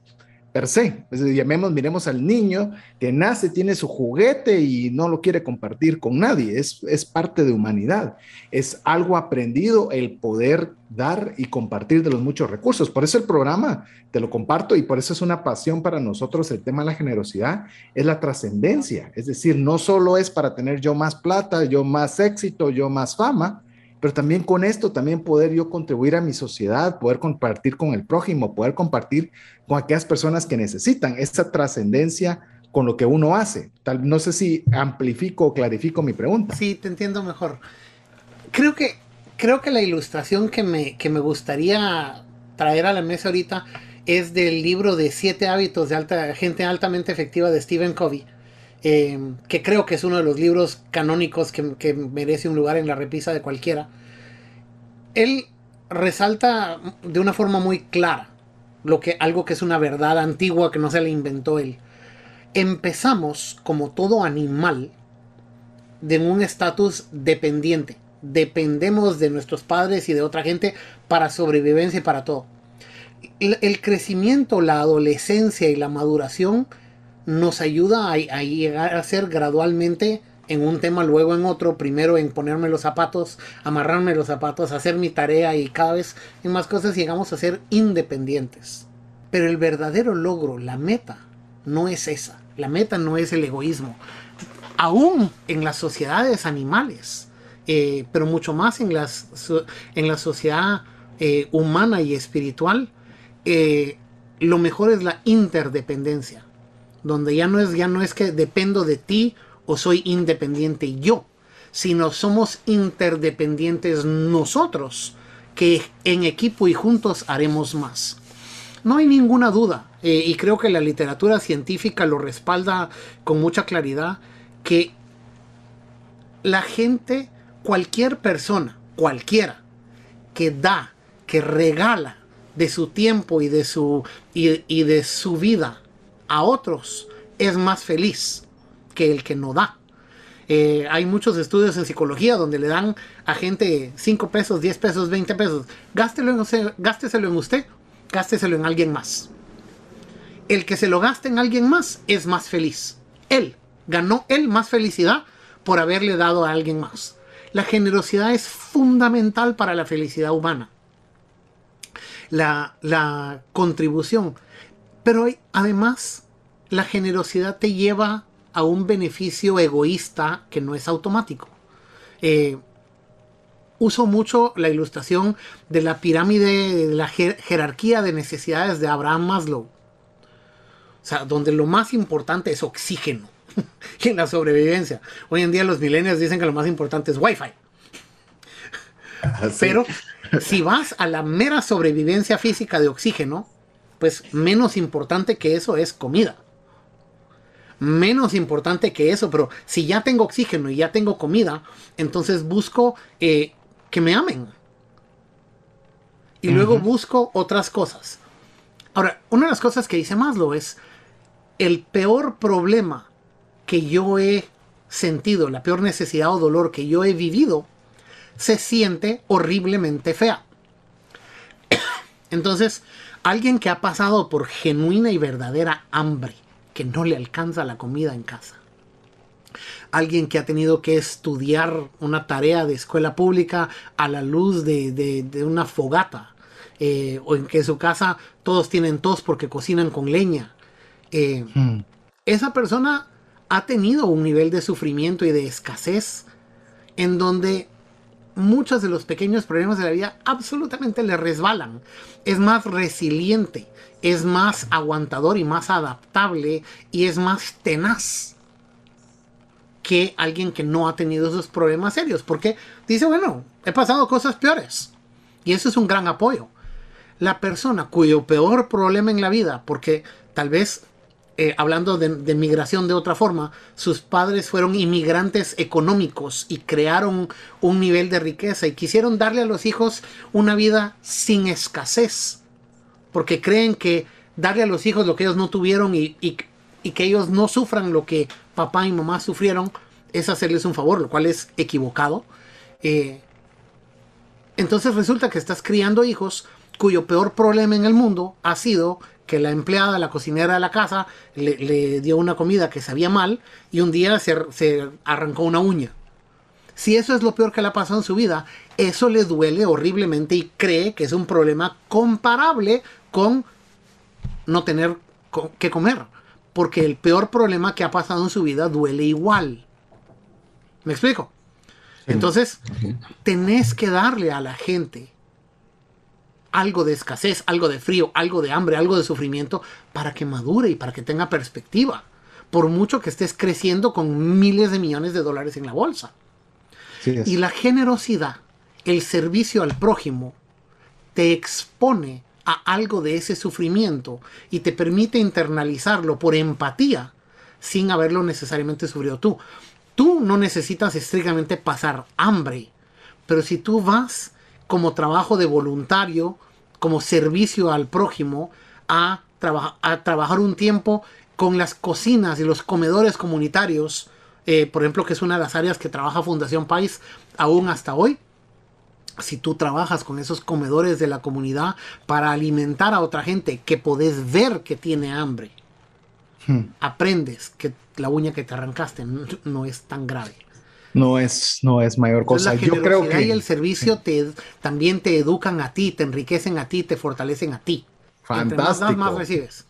per se. llamemos, miremos al niño que nace, tiene su juguete y no lo quiere compartir con nadie. Es, es parte de humanidad. Es algo aprendido el poder dar y compartir de los muchos recursos. Por eso el programa te lo comparto y por eso es una pasión para nosotros el tema de la generosidad, es la trascendencia. Es decir, no solo es para tener yo más plata, yo más éxito, yo más fama, pero también con esto, también poder yo contribuir a mi sociedad, poder compartir con el prójimo, poder compartir con aquellas personas que necesitan esa trascendencia con lo que uno hace. Tal, no sé si amplifico o clarifico mi pregunta. Sí, te entiendo mejor. Creo que, creo que la ilustración que me, que me gustaría traer a la mesa ahorita es del libro de siete hábitos de alta, gente altamente efectiva de Stephen Covey. Eh, que creo que es uno de los libros canónicos que, merece un lugar en la repisa de cualquiera, él resalta de una forma muy clara lo que, algo que es una verdad antigua que no se le inventó él. Empezamos como todo animal de un estatus dependiente. Dependemos de nuestros padres y de otra gente para sobrevivencia y para todo. el, crecimiento, la adolescencia y la maduración nos ayuda a, llegar a ser gradualmente en un tema, luego en otro, primero en ponerme los zapatos, amarrarme los zapatos, hacer mi tarea y cada vez en más cosas llegamos a ser independientes. Pero el verdadero logro, la meta, no es esa. La meta no es el egoísmo. Aún en las sociedades animales, eh, pero mucho más en, las, en la sociedad eh, humana y espiritual, eh, lo mejor es la interdependencia, donde ya no es, ya no es que dependo de ti o soy independiente yo, sino somos interdependientes nosotros, que en equipo y juntos haremos más. No hay ninguna duda, eh, y creo que la literatura científica lo respalda con mucha claridad, que la gente, cualquier persona, cualquiera, que da, que regala de su tiempo y de su, y de su vida a otros, es más feliz que el que no da. Eh, hay muchos estudios en psicología donde le dan a gente 5 pesos, 10 pesos, 20 pesos. Gástelo en, gásteselo en usted, gásteselo en alguien más. El que se lo gaste en alguien más es más feliz. Él ganó él más felicidad por haberle dado a alguien más. La generosidad es fundamental para la felicidad humana. La, la contribución. Pero además, la generosidad te lleva a un beneficio egoísta que no es automático. Eh, uso mucho la ilustración de la pirámide, de la jerarquía de necesidades de Abraham Maslow. O sea, donde lo más importante es oxígeno en la sobrevivencia. Hoy en día los millennials dicen que lo más importante es Wi-Fi. Ah, Pero si vas a la mera sobrevivencia física de oxígeno, pues menos importante que eso es comida menos importante que eso, pero si ya tengo oxígeno y ya tengo comida, entonces busco eh, que me amen. Y luego busco otras cosas. Ahora, una de las cosas que dice Maslow es, el peor problema que yo he sentido, la peor necesidad o dolor que yo he vivido, se siente horriblemente fea. Entonces, alguien que ha pasado por genuina y verdadera hambre, que no le alcanza la comida en casa. Alguien que ha tenido que estudiar una tarea de escuela pública a la luz de, una fogata. Eh, o en que su casa todos tienen tos porque cocinan con leña. Eh, hmm. Esa persona ha tenido un nivel de sufrimiento y de escasez en donde muchos de los pequeños problemas de la vida absolutamente le resbalan. Es más resiliente, es más aguantador y más adaptable y es más tenaz que alguien que no ha tenido esos problemas serios. Porque dice, bueno, he pasado cosas peores. Y eso es un gran apoyo. La persona cuyo peor problema en la vida, porque tal vez eh, hablando de, migración de otra forma, sus padres fueron inmigrantes económicos y crearon un nivel de riqueza y quisieron darle a los hijos una vida sin escasez, porque creen que darle a los hijos lo que ellos no tuvieron y, que ellos no sufran lo que papá y mamá sufrieron es hacerles un favor, lo cual es equivocado. Eh, entonces resulta que estás criando hijos cuyo peor problema en el mundo ha sido que la empleada, la cocinera de la casa, le, dio una comida que sabía mal y un día se, arrancó una uña. Si eso es lo peor que le ha pasado en su vida, eso le duele horriblemente y cree que es un problema comparable con no tener que comer. Porque el peor problema que ha pasado en su vida duele igual. ¿Me explico? Entonces, tenés que darle a la gente algo de escasez, algo de frío, algo de hambre, algo de sufrimiento, para que madure y para que tenga perspectiva. Por mucho que estés creciendo con miles de millones de dólares en la bolsa. y la generosidad, el servicio al prójimo, te expone a algo de ese sufrimiento y te permite internalizarlo por empatía sin haberlo necesariamente sufrido tú. Tú no necesitas estrictamente pasar hambre, pero si tú vas como trabajo de voluntario, como servicio al prójimo, a, a trabajar un tiempo con las cocinas y los comedores comunitarios, eh, por ejemplo, que es una de las áreas que trabaja Fundación País aún hasta hoy. si tú trabajas con esos comedores de la comunidad para alimentar a otra gente que podés ver que tiene hambre, hmm. aprendes que la uña que te arrancaste no, es tan grave. No es, no es mayor cosa. Yo creo que y el servicio te, también te educan a ti, te enriquecen a ti, te fortalecen a ti. Fantástico. más recibes.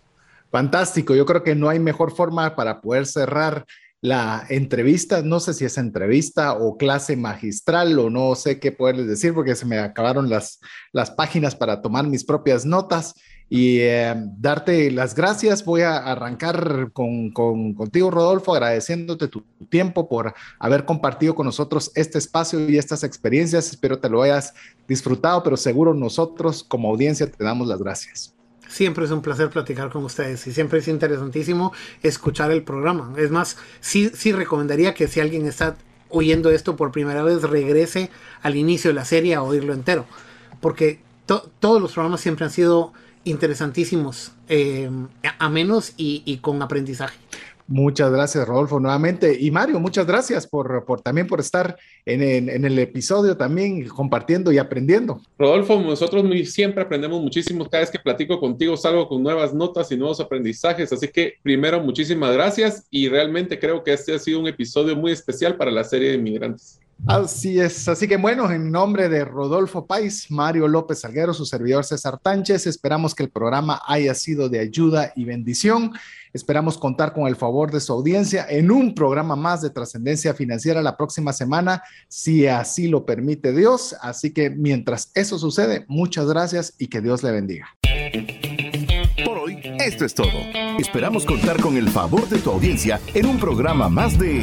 Fantástico. Yo creo que no hay mejor forma para poder cerrar la entrevista, no sé si es entrevista o clase magistral o no sé qué poderles decir porque se me acabaron las, las páginas para tomar mis propias notas y eh, darte las gracias. Voy a arrancar con, contigo, Rodolfo, agradeciéndote tu tiempo por haber compartido con nosotros este espacio y estas experiencias. Espero te lo hayas disfrutado, pero seguro nosotros como audiencia te damos las gracias. Siempre es un placer platicar con ustedes y siempre es interesantísimo escuchar el programa. Es más, sí, sí recomendaría que si alguien está oyendo esto por primera vez, regrese al inicio de la serie a oírlo entero. Porque todos los programas siempre han sido interesantísimos, eh, a menos y con aprendizaje. Muchas gracias, Rodolfo, nuevamente. Y Mario, muchas gracias por, también por estar en, el episodio, también compartiendo y aprendiendo. Rodolfo, nosotros siempre aprendemos muchísimo. Cada vez que platico contigo salgo con nuevas notas y nuevos aprendizajes. Así que primero, muchísimas gracias y realmente creo que este ha sido un episodio muy especial para la serie de inmigrantes. Así es, así que bueno, en nombre de Rodolfo Pais, Mario López Salguero, su servidor César Tánchez, esperamos que el programa haya sido de ayuda y bendición. Esperamos contar con el favor de su audiencia en un programa más de trascendencia financiera la próxima semana, si así lo permite Dios. Así que mientras eso sucede, muchas gracias y que Dios le bendiga. Por hoy, esto es todo. Esperamos contar con el favor de tu audiencia en un programa más de